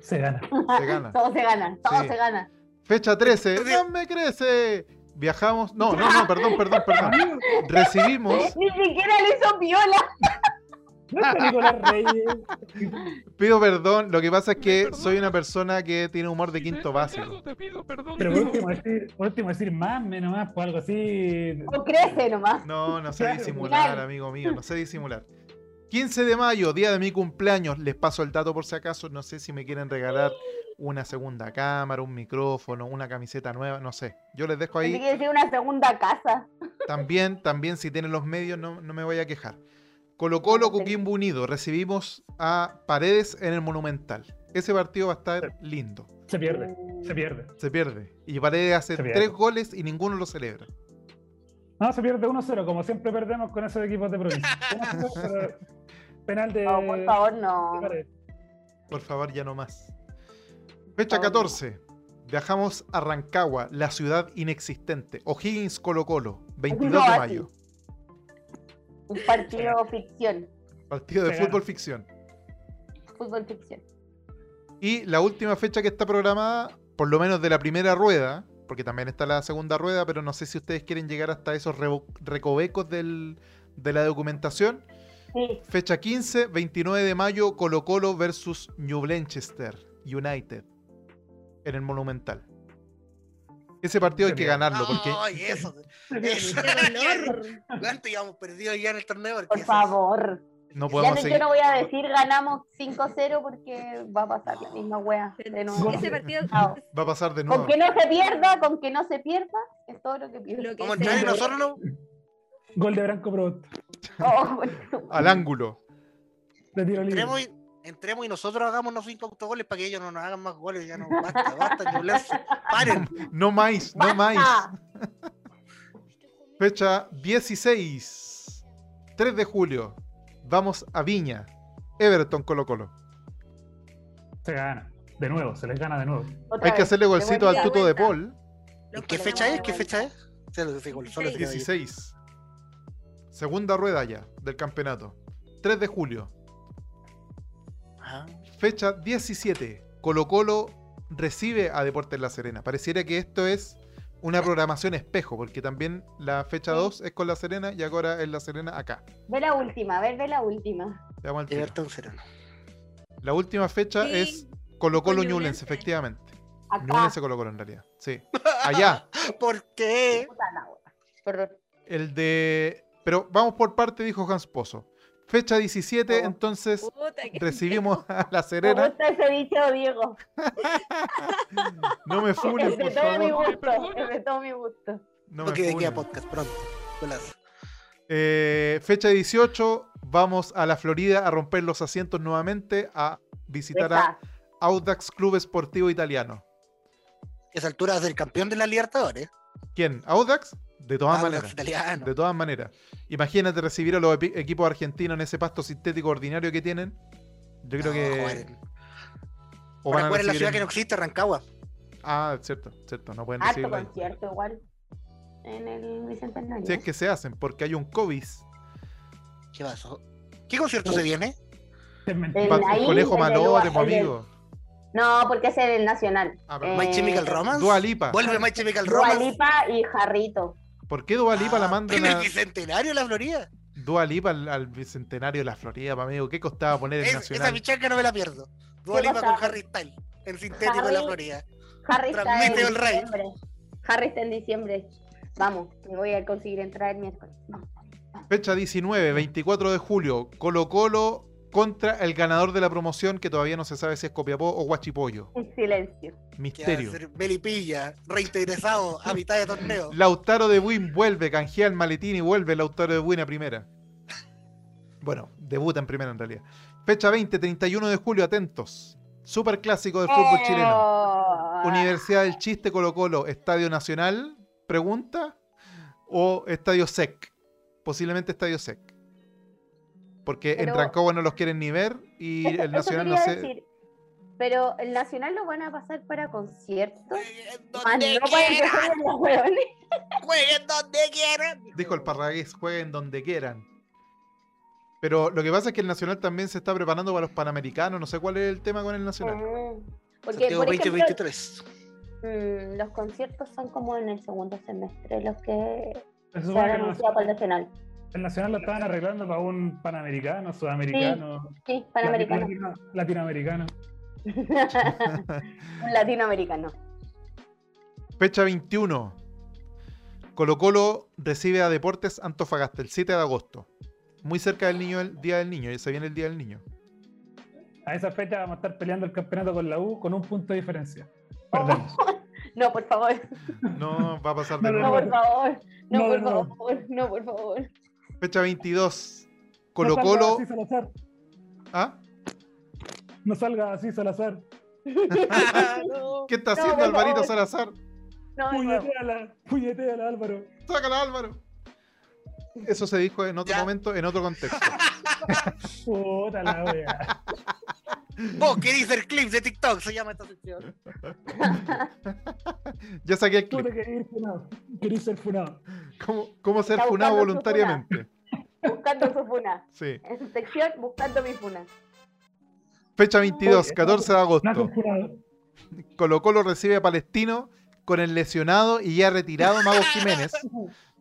S2: Se gana.
S1: Se gana. (laughs)
S4: Todo se gana, todo
S1: Sí.
S4: se gana.
S1: Fecha 13. ¡No me crece! Viajamos. No, no, no, perdón, perdón, perdón. Recibimos.
S4: Ni siquiera le hizo piola.
S2: No está Nicolás Reyes.
S1: Pido perdón. Lo que pasa es que soy una persona que tiene humor de quinto básico.
S2: Pero por último decir, por último decir más, menos más, pues algo así.
S4: O crece nomás.
S1: No, no sé disimular, amigo mío, no sé disimular. 15 de mayo, día de mi cumpleaños, les paso el dato por si acaso, no sé si me quieren regalar una segunda cámara, un micrófono, una camiseta nueva, no sé. Yo les dejo ahí.
S4: que decir una segunda casa.
S1: También, también si tienen los medios, no, no me voy a quejar. Colo Colo, Coquimbo Unido, recibimos a Paredes en el Monumental. Ese partido va a estar lindo.
S2: Se pierde, se pierde.
S1: Se pierde. Y Paredes hace tres goles y ninguno lo celebra.
S2: No, se pierde 1-0, como siempre perdemos con esos equipos de provincia. (laughs) 1-0, pero Penal de.
S4: No, por favor, no.
S1: Por favor, ya no más. Fecha 14. Viajamos a Rancagua, la ciudad inexistente. O'Higgins Colo Colo, 22
S4: No,
S1: de mayo.
S4: Un partido ficción.
S1: Partido de fútbol ficción.
S4: Fútbol ficción.
S1: Y la última fecha que está programada, por lo menos de la primera rueda, porque también está la segunda rueda, pero no sé si ustedes quieren llegar hasta esos recovecos del- de la documentación.
S4: Sí.
S1: Fecha 15, 29 de mayo, Colo Colo versus New Blanchester United en el Monumental. Ese partido hay que ganarlo porque
S5: Ay, eso. (laughs) eso. ¿Cuánto íbamos perdidos ya en el torneo?
S4: Por
S5: eso-
S4: favor.
S1: no
S4: Ya
S1: podemos
S4: no- yo
S1: seguir.
S4: no voy a decir ganamos 5-0 porque va a pasar la misma wea de nuevo.
S3: Ese partido.
S1: Va a pasar de nuevo.
S4: Con que no se pierda, con que no se pierda, es todo lo que pido.
S3: sea.
S5: nosotros no.
S2: Gol de Branco Prost. (laughs)
S4: Oh, bueno.
S1: Al ángulo.
S2: De tiro libre.
S5: Entremos y, entremos y nosotros hagamos los cinco autogoles para que ellos no nos hagan más goles. Ya no, basta, basta, Ñublense. Paren.
S1: No más, no más. Fecha 16. 3 de julio. Vamos a Viña. Everton Colo Colo.
S2: Se gana. De nuevo, se les gana de nuevo.
S4: Otra
S1: Hay que hacerle golcito al tuto de. Paul.
S5: ¿En qué fecha es? ¿Qué fecha es? Sí, sí, gol, solo se queda ahí.
S1: 16. Segunda rueda ya del campeonato. 3 de julio.
S5: Ajá.
S1: Fecha 17. Colo Colo recibe a Deportes La Serena. Pareciera que esto es una programación espejo, porque también la fecha
S4: Sí.
S1: 2 es con La Serena y ahora es La Serena acá.
S4: Ve la última, a ver, ve la última.
S1: Veamos al tiro.
S5: Everton Sereno.
S1: La última fecha
S3: Sí,
S1: es Colo Colo Ñublense. efectivamente.
S4: Acá.
S1: Ñublense Colo Colo en realidad. Sí. Allá. (laughs)
S5: ¿Por qué?
S1: El de. Pero vamos por parte, dijo Hans Pozo. Fecha 17,
S4: Oh.
S1: entonces
S3: Puta
S1: recibimos a La
S4: Me
S1: Serena.
S4: gusta ese dicho, Diego.
S1: No me funen,
S4: Es de
S1: por
S4: todo mi gusto. Es de todo mi gusto.
S1: No me
S5: que de aquí a
S1: funen.
S5: podcast pronto.
S1: Eh, fecha 18, vamos a la Florida a romper los asientos nuevamente a visitar a. Audax Club Esportivo Italiano.
S5: Esa altura es el campeón de la Libertadores.
S1: ¿Quién? ¿Audax? De todas maneras.
S5: italiano.
S1: De todas maneras. Imagínate recibir a los epi- equipos argentinos en ese pasto sintético ordinario que tienen. Yo creo
S5: No,
S1: que.
S5: en-
S1: o
S5: Van a jugar en la ciudad
S1: en-
S5: que no existe, Rancagua.
S1: Ah, cierto, cierto. No pueden ahí.
S4: concierto igual. En el Bicentenario.
S1: Si es que se hacen, porque hay un COVID.
S5: ¿Qué pasó? ¿Qué concierto se viene?
S4: El- ahí,
S1: conejo malote,
S4: de-
S1: amigo.
S4: No, porque es el Nacional.
S1: Ah,
S4: Eh,
S5: My Chemical Romance.
S1: Dua Lipa.
S5: Vuelve My Chemical Romance.
S4: Lipa y Jarrito.
S1: ¿Por qué Dua Lipa la
S5: Ah,
S1: mandan
S5: En el bicentenario de la Florida.
S1: Dua Lipa al, al bicentenario de la Florida, pa' amigo? ¿Qué costaba poner el
S5: Es- esa
S1: nacional?
S5: bichaca no me la pierdo. Dua
S4: ¿Qué
S5: Lipa
S4: cosa?
S5: con Harry Styles. En sintético de la Florida.
S4: Harry está
S5: Transmite
S4: en
S5: el rey.
S4: diciembre. Harry está en diciembre. Vamos, me voy a conseguir entrar el miércoles. Vamos.
S1: Fecha 19, 24 de julio. Colo Colo contra el ganador de la promoción, que todavía no se sabe si es Copiapó o Guachipollo.
S4: En silencio.
S1: Misterio.
S5: ser Melipilla, reintegresado a mitad de torneo. (laughs)
S1: Lautaro de Buin vuelve, canjea el maletín y vuelve Lautaro de Buin a primera. Bueno, debuta en primera en realidad. Fecha 20, 31 de julio, atentos. Super clásico del fútbol chileno.
S4: Oh.
S1: Universidad del Chiste Colo Colo, Estadio Nacional, pregunta, o Estadio SEC. Posiblemente Estadio SEC. Porque en
S4: Pero-
S1: Rancagua no los quieren ni ver y
S4: Eso-
S1: el
S4: eso
S1: Nacional no sé.
S4: decir. Pero el Nacional lo van a pasar para conciertos.
S5: Jueguen
S4: Más
S5: donde
S4: no
S5: quieran.
S4: en los hueones.
S5: Jueguen donde quieran.
S1: Dijo el Parragués, jueguen donde quieran. Pero lo que pasa es que el Nacional también se está preparando para los Panamericanos. No sé cuál es el tema con el Nacional.
S4: Ah, Porque, por ejemplo,
S5: 2023.
S4: mm, los conciertos son como en el segundo semestre, los que
S2: Se
S4: se han anunciado para el Nacional.
S2: El Nacional lo estaban arreglando para un panamericano, sudamericano,
S4: Sí, panamericano.
S2: latino- latinoamericano. (laughs)
S4: Un latinoamericano.
S1: Fecha 21. Colo Colo recibe a Deportes Antofagasta el 7 de agosto. Muy cerca del niño, el Día del Niño. Y se viene el Día del Niño.
S2: A esa fecha vamos a estar peleando el campeonato con la U con un punto de diferencia.
S4: Oh,
S2: Perdemos. (laughs)
S4: no, por favor.
S1: No va a pasar de
S2: No,
S4: No,
S1: nuevo.
S4: por favor. No,
S2: No,
S4: por
S2: no.
S4: favor. No, por favor.
S1: Fecha 22. Colo
S2: no salga
S1: Colo.
S2: así Salazar.
S1: ¿Ah?
S2: No salga así Salazar. (laughs)
S5: No.
S1: ¿Qué está
S4: No,
S1: haciendo
S4: por
S1: Alvarito. Salazar?
S4: No.
S2: Puñeteala, puñeteala, Álvaro.
S1: Sácala, Álvaro. Eso se dijo en otro
S5: Ya.
S1: momento, en otro contexto. (laughs)
S2: Puta la wea. (laughs)
S5: Vos querés ser clips de TikTok, se llama esta sección. (laughs)
S1: Ya saqué el
S2: Tú te
S1: clip.
S2: querés ir funado. Querés ser funado.
S1: ¿Cómo, cómo ser
S4: Está
S1: funado voluntariamente?
S4: Buscando su funa. (laughs)
S1: Sí.
S4: En su sección, buscando mi funa.
S1: Fecha 22,
S2: Oye,
S1: 14 de agosto. Colo Colo recibe a Palestino con el lesionado y ya retirado Mago Jiménez.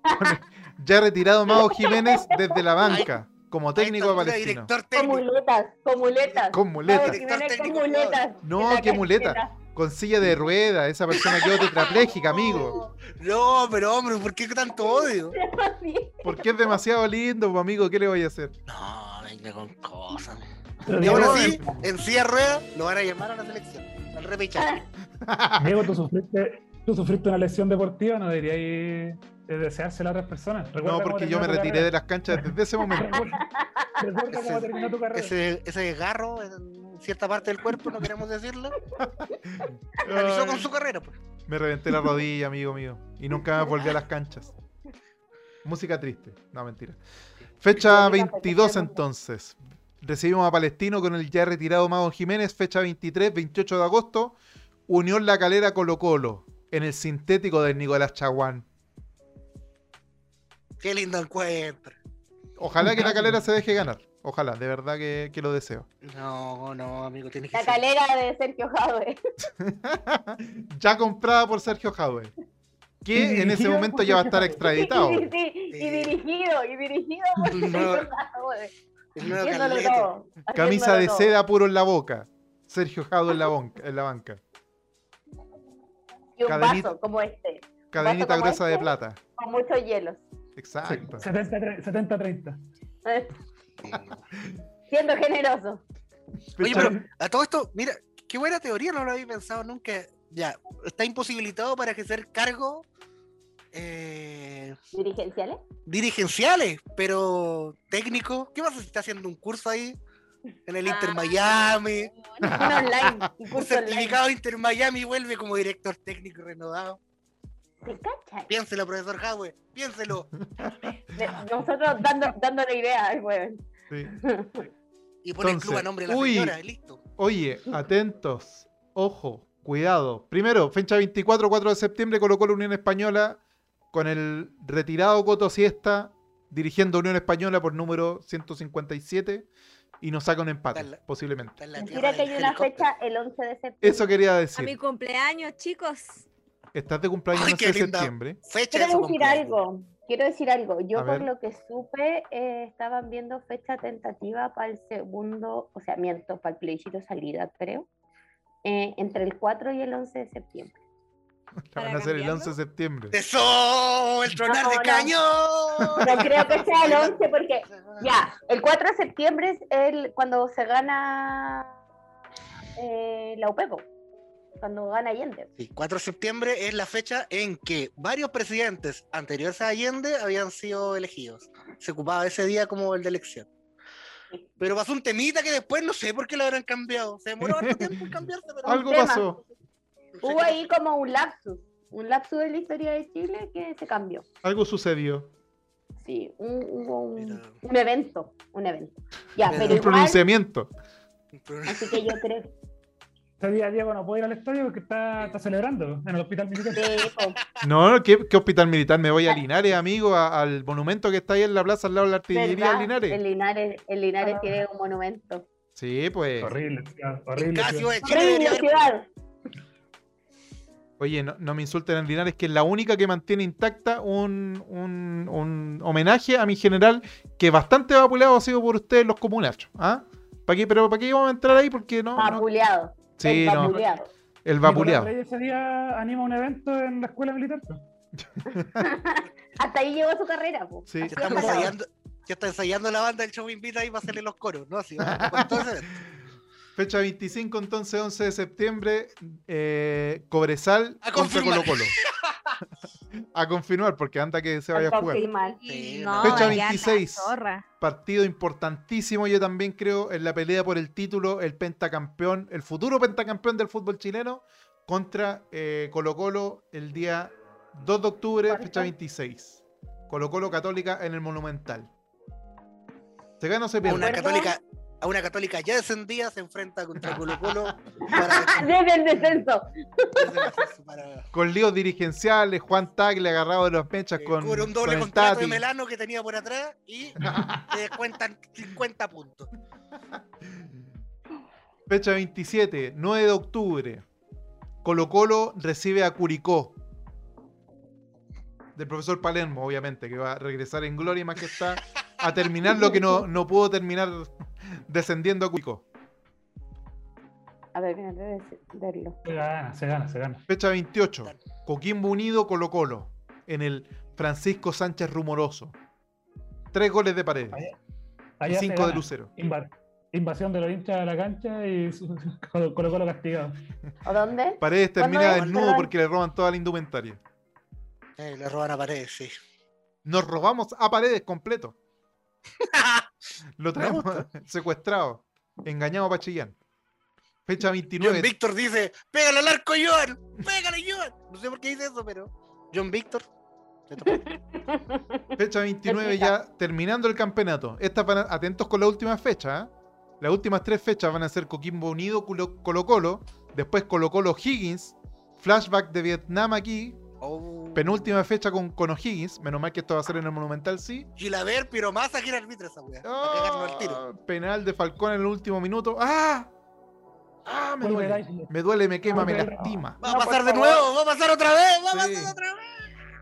S1: (laughs) Ya retirado Mago Jiménez desde la banca como técnico de
S5: Ahí
S1: Palestino.
S4: Con muletas, con muletas.
S1: Con muletas.
S4: Con muletas.
S1: No, qué muleta. Con silla de rueda. Esa persona quedó tetrapléjica, amigo.
S5: No, pero hombre, ¿por qué tanto odio? (laughs)
S1: Porque es demasiado lindo, pues, amigo. ¿Qué le voy a hacer?
S5: No, venga con cosas. Y aún así, en silla de ruedas, lo van a llamar a la selección. Al repechaje.
S2: Diego, tú sufriste, tú sufriste una lesión deportiva, no deberías eh, deseársela a otras personas. Recuerda
S1: No, porque yo me retiré de las canchas desde ese momento.
S2: Recuerda, (laughs) recuerda cómo
S5: Ese-
S2: terminó tu carrera.
S5: Ese, ese desgarro en cierta parte del cuerpo, no queremos decirlo, (laughs) finalizó con su carrera. Pues.
S1: Me reventé la rodilla, amigo mío. Y nunca volví a las canchas. Música triste. No, mentira. Fecha 22 entonces. Recibimos a Palestino con el ya retirado Mago Jiménez. Fecha 23, 28 de agosto. Unión La Calera Colo Colo. En el sintético del Nicolás Chaguán.
S5: Qué lindo encuentro.
S1: Ojalá que La Calera se deje ganar. Ojalá, de verdad que, que lo deseo.
S5: No, no, amigo, tienes que
S4: La
S5: ser.
S4: calera de Sergio Jadwe. (laughs)
S1: ya comprada por Sergio Jadwe. Que en ese momento ya va a estar extraditado.
S4: Sí, sí, y dirigido, y dirigido por
S5: No.
S4: Sergio Jadwe. Todo,
S1: Camisa de
S4: todo.
S1: seda puro en la boca. Sergio Jadwe en la, bonca- en la banca.
S4: Y un
S1: cadenita-
S4: vaso como este,
S1: Cadenita
S4: como
S1: gruesa de
S4: este.
S1: plata.
S4: con muchos hielos.
S1: Exacto.
S2: 70-30.
S4: Siendo generoso.
S5: Oye, pero a todo esto, mira, qué buena teoría, no lo había pensado nunca. Ya, está imposibilitado para ejercer cargo eh,
S4: ¿Dirigenciales?
S5: dirigenciales, pero técnico. ¿Qué pasa si está haciendo un curso ahí en el Inter
S4: Ah.
S5: Miami?
S4: Un online, un
S5: Un
S4: curso online.
S5: certificado Inter Miami y vuelve como director técnico renovado.
S4: ¿Te cachas?
S5: Piénselo, profesor Howe, piénselo. (laughs)
S4: Nosotros dando, dándole idea al weón.
S1: sí.
S5: Y pone el club a nombre de la
S1: uy.
S5: señora, y listo.
S1: Oye, atentos. Ojo, cuidado. Primero, fecha 24, 4 de septiembre, colocó la Unión Española con el retirado Coto Siesta dirigiendo Unión Española por número 157 y nos saca un empate, posiblemente.
S4: Mentira que hay una fecha el 11 de septiembre.
S1: Eso quería
S3: A mi
S1: decir.
S3: cumpleaños, chicos.
S1: Estás de cumpleaños
S5: Ay,
S1: el 11
S5: qué
S1: de
S5: linda.
S1: septiembre.
S5: Fecha
S4: Quiero decir
S5: cumpleaños.
S4: algo. Quiero decir algo. Yo
S1: A
S4: por
S1: ver.
S4: lo que supe, eh, estaban viendo fecha tentativa para el segundo, o sea, miento, para el plebiscito salida, creo, eh, entre el 4 y el 11 de septiembre. (laughs)
S1: La
S3: ¿Para
S1: van a hacer el
S3: cambiarlo?
S1: 11 de septiembre.
S5: ¡Eso! ¡El tronar
S4: No,
S5: de
S4: no.
S5: cañón!
S4: No creo que sea el (laughs) 11 porque ya, el 4 de septiembre es el, cuando se gana eh, la UPEPO, cuando gana Allende.
S5: Sí, 4 de septiembre es la fecha en que varios presidentes anteriores a Allende habían sido elegidos. Se ocupaba ese día como el de elección. Pero pasó un temita que después no sé por qué lo habrán cambiado. Se demoró harto (laughs) tiempo en cambiarse, pero
S1: Algo
S4: tema.
S1: pasó.
S4: Hubo ahí como un lapsus, un lapsus de la historia de Chile que se cambió.
S1: Algo sucedió.
S4: Sí, un, hubo un, un evento, un evento. Ya, (laughs) pero
S1: Un
S4: igual,
S1: pronunciamiento.
S4: así que yo creo, (laughs)
S2: ese día Diego no puede ir al estadio porque está, está celebrando en el hospital militar. (laughs)
S1: No, ¿qué, qué hospital militar? Me voy a Linares, amigo, a- al monumento que está ahí en la plaza al lado de la artillería de. Linares.
S4: El Linares, el Linares
S2: Ah.
S4: tiene un monumento.
S1: Sí, pues.
S2: Horrible, horrible.
S5: debería
S4: Horrible ciudad.
S1: Oye, no, no me insulten en Linares, que es la única que mantiene intacta un, un- un homenaje a mi general, que bastante vapuleado ha sido por ustedes los comunachos. ¿Ah? ¿Para qué? Pero ¿para qué íbamos a entrar ahí? Porque no. no-
S4: Vapuleado.
S1: Sí,
S4: el
S1: no.
S4: vapuleado.
S1: El
S2: Nicolás
S1: vapuleado.
S2: Ese día anima un evento en la escuela militar. (laughs)
S4: Hasta ahí llegó su carrera, po.
S1: Sí.
S5: Ya ensayando, ya está ensayando la banda del show invita ahí para hacerle los coros, ¿no? Así. (laughs)
S1: Fecha 25, entonces 11 de septiembre, eh, Cobresal
S5: A
S1: contra Colo. Colo. (laughs) a confirmar, porque anda que se vaya a jugar.
S5: Sí,
S3: no,
S1: Fecha
S3: ya la
S1: 26.
S3: zorra.
S1: Partido importantísimo, yo también creo, en la pelea por el título, el pentacampeón, el futuro pentacampeón del fútbol chileno, contra eh, Colo Colo el día 2 de octubre,
S4: ¿Cuál
S1: fecha
S4: fue?
S1: 26. Colo Colo Católica en el Monumental. ¿Se gana o se pierde?
S5: una católica, a una católica ya descendida se enfrenta contra Colo Colo (laughs) para, (laughs)
S4: Desde el descenso.
S5: desde el ascenso para
S1: Con líos dirigenciales, Juan Tagle agarrado de los mechas
S5: eh,
S1: con,
S5: un doble
S1: con
S5: contrato de
S1: Tati.
S5: Melano que tenía por atrás y (laughs) te descuentan 50 puntos.
S1: Fecha 27, 9 de octubre. Colo Colo recibe a Curicó. Del profesor Palermo, obviamente, que va a regresar en gloria más que está a terminar lo que no, no pudo terminar descendiendo a Curicó.
S4: A ver, mira, debe verlo.
S2: Se gana, se gana, se gana.
S1: Fecha 28, Coquimbo Unido Colo Colo. En el Francisco Sánchez Rumoroso. Tres goles de paredes.
S2: Allá-
S1: Y
S2: Allá
S1: cinco de. Lucero.
S2: Inva- invasión de los hinchas a la cancha y Colo Colo castigado.
S4: ¿O dónde?
S1: Paredes
S4: ¿Cuándo
S1: termina
S4: es?
S1: desnudo porque le roban toda la indumentaria.
S5: Eh, le roban a paredes, sí.
S1: Nos robamos a Paredes completo. (laughs) Lo traemos (laughs) secuestrado, engañado para Chillán. Fecha
S5: John
S1: 29.
S5: Víctor dice, pégale al arco, Joan, pégale, Joan. No sé por qué dice eso, pero John Víctor. (laughs)
S1: Fecha 29
S4: Explica.
S1: ya terminando el campeonato. Estas van a- atentos con la última fecha. ¿ah? Las últimas tres fechas van a ser Coquimbo Unido, Colo Colo, Colo, después Colo Colo Higgins, flashback de Vietnam aquí,
S5: Oh.
S1: penúltima fecha con, con O'Higgins, menos mal que esto va a ser en el Monumental, sí.
S5: Gilaver, Piromasa, quién arbitra esa weá. Para cagarnos al tiro.
S1: Ah, penal de Falcón en el último minuto. ¡Ah! ¡Ah! Me duele. Me duele, me quema, me
S2: Vuelve-
S1: lastima.
S5: Va a pasar de
S4: favor.
S5: nuevo, va a pasar otra vez, va a
S1: Sí.
S5: pasar otra vez.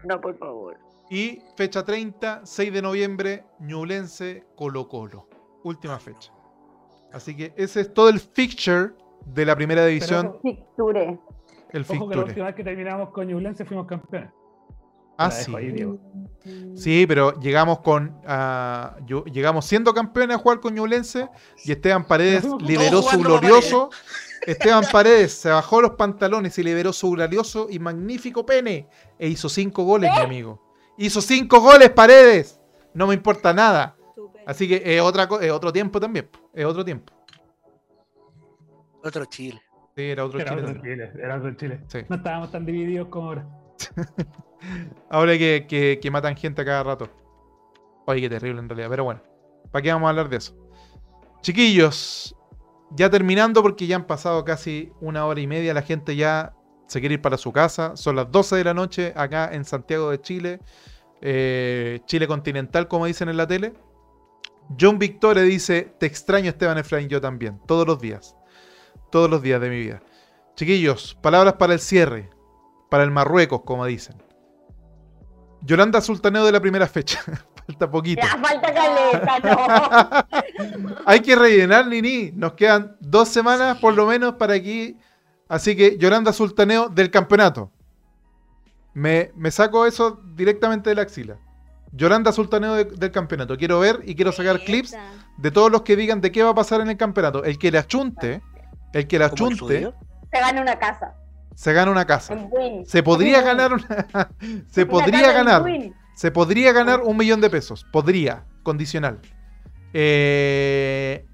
S4: No, por favor.
S1: Y fecha 30, 6 de noviembre, Ñublense Colo Colo. Última fecha. Así que ese es todo el fixture de la primera división.
S4: Picture.
S1: El
S2: Ojo que la última vez que terminamos con Ñublense fuimos campeones.
S1: Ah, sí.
S2: ahí.
S1: Sí, pero llegamos con ah, yo- llegamos siendo campeones a jugar con Ñublense y Esteban Paredes liberó su glorioso. (laughs) Esteban Paredes se bajó los pantalones y liberó su glorioso y magnífico pene e hizo cinco goles, mi amigo. Hizo cinco goles, Paredes. No me importa nada. Así que es, otra, es otro tiempo también. Es otro tiempo.
S5: Otro Chile.
S1: Sí, era otro
S2: Era
S1: Chile
S2: otro
S1: también.
S2: Chile, era otro Chile.
S1: Sí.
S2: No estábamos tan divididos como ahora. (laughs)
S1: Ahora que, que- que matan gente a cada rato. Oye, qué terrible en realidad. Pero bueno, ¿para qué vamos a hablar de eso? Chiquillos, ya terminando porque ya han pasado casi una hora y media. La gente ya se quiere ir para su casa. Son las 12 de la noche acá en Santiago de Chile. Eh, Chile continental, como dicen en la tele. John Victoria dice: Te extraño, Esteban Efraín, yo también. Todos los días. Todos los días de mi vida. Chiquillos, palabras para el cierre. Para el Marruecos, como dicen. Yolanda Sultaneo de la primera fecha. (laughs) Falta poquito.
S4: Ya, falta caleta, no. (laughs)
S1: Hay que rellenar, Nini. Nos quedan dos semanas por lo menos para aquí. Así que Yolanda Sultaneo del campeonato. Me, me saco eso directamente de la axila. Yolanda Sultaneo de- del campeonato. Quiero ver y quiero sacar clips de todos los que digan de qué va a pasar en el campeonato. El que le achunte, el que le
S5: ¿Como el
S1: achunte,
S5: suyo?
S4: Se gana una casa.
S1: se gana una casa. Se podría
S4: Win.
S1: ganar una. (laughs) se
S4: Una
S1: podría ganar. Se podría ganar un millón de pesos. Podría, condicional. Eh,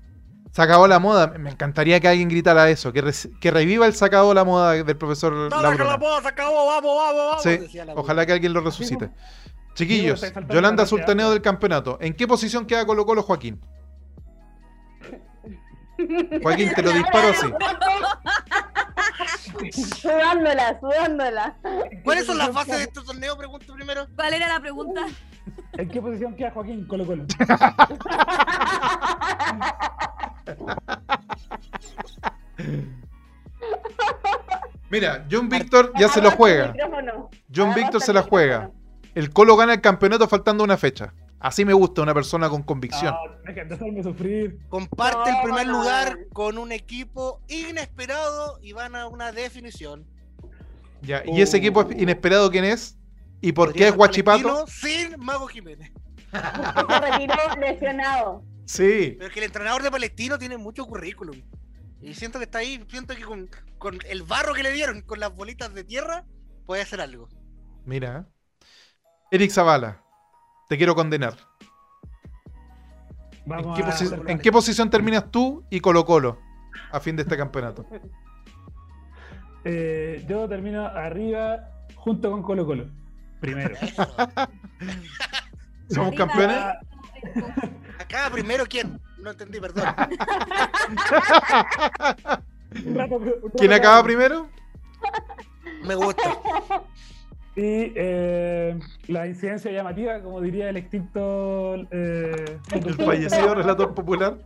S1: se acabó la moda. Me encantaría que alguien gritara eso. Que, re- que reviva el sacado la moda del profesor
S5: Toda que la moda se acabó, vamos, vamos, vamos.
S1: Sí,
S5: decía la
S1: ojalá que alguien lo resucite. Chiquillos, Yolanda
S2: la
S1: Sultaneo del campeonato. ¿En qué posición queda Colo Colo Joaquín? Joaquín, te lo disparo así.
S4: Sudándola, sudándola.
S5: ¿Cuáles son las bases de este torneo? Pregunto primero.
S3: ¿Cuál era la pregunta?
S2: ¿En qué posición queda Joaquín Colo Colo?
S1: Mira, John Víctor ya se lo juega. John Víctor se la juega. El Colo gana el campeonato faltando una fecha. Así me gusta una persona con convicción.
S2: No, de hacerme sufrir.
S5: Comparte el
S4: No,
S5: primer
S4: no.
S5: lugar con un equipo inesperado y van a una definición.
S1: Ya, ¿Y ese equipo inesperado quién es? ¿Y por qué es Guachipato?
S5: Sin Mago Jiménez.
S4: Se retiró lesionado.
S1: Sí.
S5: Pero es que el entrenador de Palestino tiene mucho currículum. Y siento que está ahí, siento que con, con el barro que le dieron, con las bolitas de tierra, puede hacer algo.
S1: Mira. Eric Zavala, te quiero condenar. ¿En qué, en posición terminas tú y Colo Colo a fin de este campeonato? (laughs)
S2: Eh, yo termino arriba junto con Colo Colo. Primero. (laughs)
S1: ¿Somos
S3: Arriba,
S1: campeones?
S3: arriba.
S5: Acá primero quién? No entendí, perdón. (laughs)
S1: ¿Quién acaba primero?
S5: Me gusta.
S2: Y eh, la incidencia llamativa, como diría el extinto. eh,
S1: El fallecido relator popular.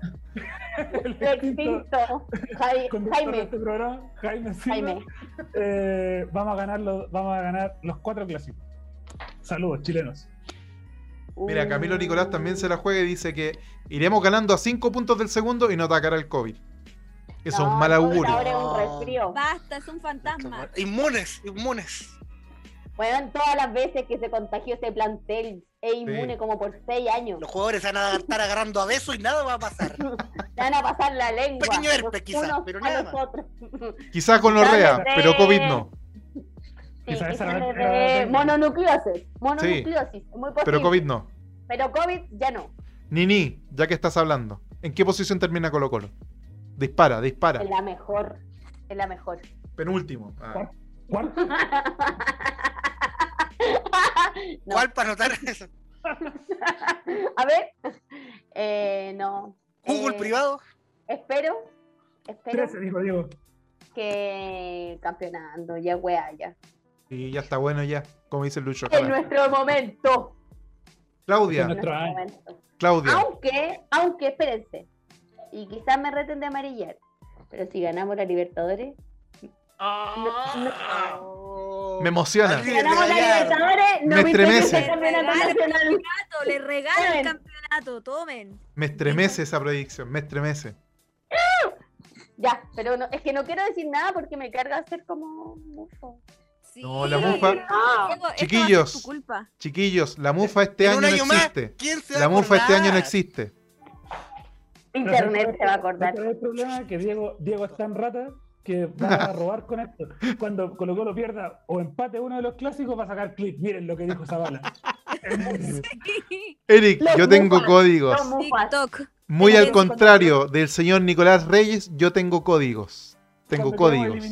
S2: el extinto
S4: Jaime.
S2: este programa, Jaime Silva.
S4: Jaime.
S2: Eh, vamos, a ganar los, vamos a ganar los cuatro clásicos. Saludos, chilenos.
S1: Mira, Camilo
S4: Uh.
S1: Nicolás también se la juega y dice que iremos ganando a 5 puntos del segundo y no atacará el COVID. Eso es un
S4: No,
S1: mal
S4: no,
S1: augurio.
S4: Ahora es un resfrío.
S3: Basta, es un fantasma.
S5: Inmunes, inmunes.
S4: Bueno, todas las veces que se contagió ese plantel es inmune
S1: Sí.
S4: como por seis años.
S5: Los jugadores se van a estar agarrando a besos y nada va a pasar. (laughs)
S4: Le van a pasar la lengua.
S5: Pequeño herpes, quizás, pero nada más. (laughs)
S1: Quizás con Orrea, pero
S4: sí.
S1: COVID no.
S4: Sí,
S2: esa era-
S4: de mononucleosis. Mononucleosis, muy posible.
S1: Pero COVID no.
S4: Pero COVID ya no.
S1: Nini, ya que estás hablando, ¿en qué posición termina Colo Colo? Dispara, dispara.
S4: Es la mejor. Es la mejor.
S1: Penúltimo. Ah.
S2: ¿Cuánto? (laughs) (laughs)
S4: No.
S5: ¿Cuál para anotar eso? (laughs)
S4: A ver. Eh, no.
S5: ¿Google
S4: Eh,
S5: privado?
S4: Espero. Espero
S2: 13, dijo Diego.
S4: que campeonando, ya wea, ya.
S1: Y ya está bueno ya, como dice Lucho.
S4: En nuestro momento.
S1: Claudia,
S2: En nuestro
S4: momento.
S1: Claudia.
S4: Aunque, aunque, espérense. Y quizás me reten de amarillar. Pero si ganamos la Libertadores.
S5: Oh.
S1: Me emociona.
S4: Si ganamos la Libertadores, no
S1: Me
S4: me
S1: estremece.
S4: el campeonato
S3: el le regalo el
S4: Tomen.
S3: campeonato, tomen.
S1: Me estremece esa predicción, me estremece.
S4: Ya, pero no, es que no quiero decir nada porque me carga ser como mufo.
S3: Sí.
S1: No, la mufa- Chiquillos.
S3: tu culpa.
S1: Chiquillos, la mufa este año no
S5: año más,
S1: existe.
S5: ¿quién se va
S1: La mufa este año no existe.
S4: Internet se va a acordar.
S2: El problema es que Diego, Diego es tan rata que va a robar con esto. Cuando Colo Colo pierda o empate uno de los clásicos, va a sacar clip. Miren lo que dijo Zavala. Muy-
S1: Eric,
S4: Los
S1: yo tengo
S4: mufas,
S1: códigos.
S3: TikTok.
S1: Muy al contrario del señor Nicolás Reyes, yo tengo códigos. Tengo
S2: Cuando
S1: códigos.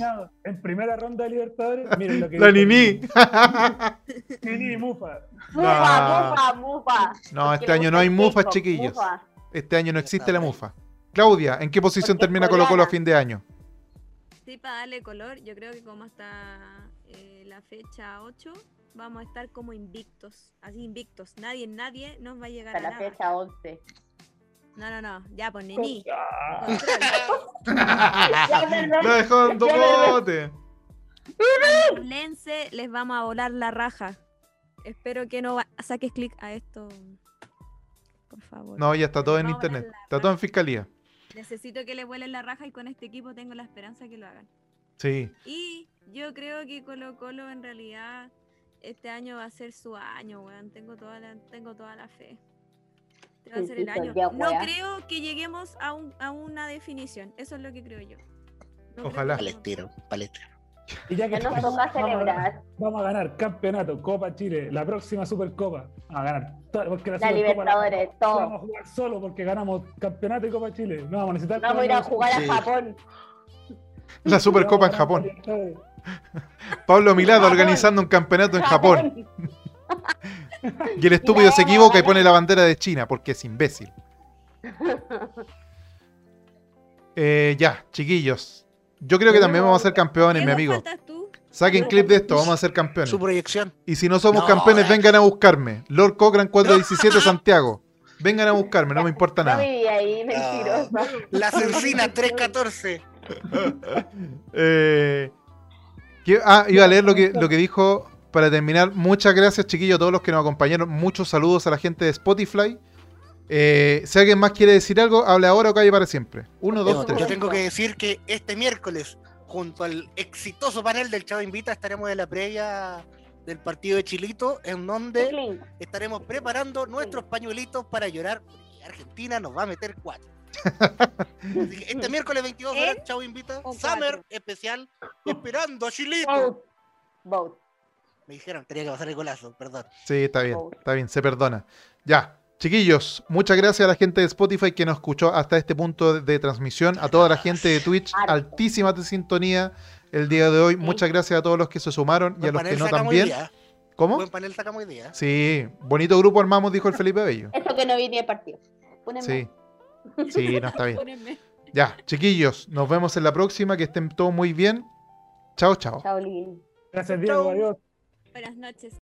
S2: En primera ronda de Libertadores, miren lo que
S1: La
S2: dijo
S1: Nini.
S2: Nini (laughs) Mufa.
S4: Mufa,
S1: No.
S4: mufa, mufa.
S1: No, este año no hay mufas, chiquillos.
S4: mufa.
S1: Este año no existe la mufa. Claudia, ¿en qué posición termina Colo Colo a fin de año?
S3: Sí, para darle color, yo creo que como hasta eh, la fecha 8 vamos a estar como invictos, así invictos. Nadie, nadie nos va a llegar
S4: Hasta
S3: a
S4: la
S3: nada.
S4: fecha 11.
S3: No, no, no, ya pues
S4: perdón. (laughs) (laughs)
S1: Lo dejó en bote.
S3: Lense, les vamos a volar la raja. Espero que no saques clic a esto. Por favor.
S1: No, ya está todo en internet. Está todo en fiscalía.
S3: Necesito que le vuelen la raja y con este equipo tengo la esperanza que lo hagan.
S1: Sí.
S3: Y yo creo que Colo Colo en realidad este año va a ser su año, weón. Tengo toda la, tengo toda la fe. Este va a ser
S4: sí,
S3: el año.
S4: ya,
S3: No creo que lleguemos a, un- a una definición. Eso es lo que creo yo. No creo
S1: Ojalá.
S3: que.
S5: Palestino, palestino.
S2: Y ya que
S4: Ya nos
S2: estamos,
S4: toca
S2: vamos a-
S4: celebrar.
S2: Vamos a ganar campeonato, Copa Chile, la próxima Supercopa. Vamos a ganar. Porque la,
S4: La
S2: Supercopa
S4: Libertadores,
S2: la
S4: todo.
S2: vamos a jugar solo porque ganamos campeonato y Copa Chile. No vamos a necesitar.
S4: Vamos a ir a jugar a
S5: Sí.
S4: Japón.
S1: La Supercopa en Japón. Pablo Milado
S4: Japón.
S1: organizando un campeonato en Japón. Y el estúpido se equivoca y pone la bandera de China porque es imbécil. (laughs) Eh, ya, chiquillos. Yo creo que también vamos a ser campeones, mi amigo.
S3: tú.
S1: Saquen clip de esto, vamos a ser campeones.
S5: Su proyección.
S1: Y si no somos
S5: No,
S1: campeones,
S5: eh.
S1: vengan a buscarme. Lord Cochran 417 (laughs) Santiago. Vengan a buscarme, no me importa nada.
S4: ahí, mentirosa.
S5: La Cencina 314. (laughs)
S1: Eh, ah, iba a leer lo que, lo que dijo para terminar. Muchas gracias, chiquillos, a todos los que nos acompañaron. Muchos saludos a la gente de Spotify. Eh, si alguien más quiere decir algo, hable ahora o calle para siempre. Uno, dos,
S5: Yo,
S1: tres.
S5: yo tengo que decir que este miércoles, junto al exitoso panel del Chavo Invita, estaremos en la previa del partido de Chilito, en donde estaremos preparando nuestros pañuelitos para llorar, porque Argentina nos va a meter cuatro. (laughs) Así que este miércoles 22 horas,
S3: ¿En
S5: Chavo Invita, Summer especial, esperando a Chilito.
S4: Vote. Vote.
S5: Me dijeron, tenía que pasar el golazo, perdón.
S1: Sí, está bien, está bien, se perdona. Ya, chiquillos, muchas gracias a la gente de Spotify que nos escuchó hasta este punto de, transmisión, a toda la gente de Twitch, altísima de sintonía el día de hoy. Muchas gracias a todos los que se sumaron y a los que
S5: panel
S1: no también.
S5: día.
S1: ¿Cómo?
S5: Buen panel sacamos hoy día.
S1: Sí, bonito grupo armamos, dijo el Felipe Bello.
S4: Eso que no vi ni el partido.
S1: Sí, sí, no está bien.
S3: Pónenme.
S1: Ya, chiquillos, nos vemos en la próxima, que estén todos muy bien. Chao, chao.
S4: Chao, Lin.
S2: Gracias, Diego. Adiós.
S3: Buenas noches.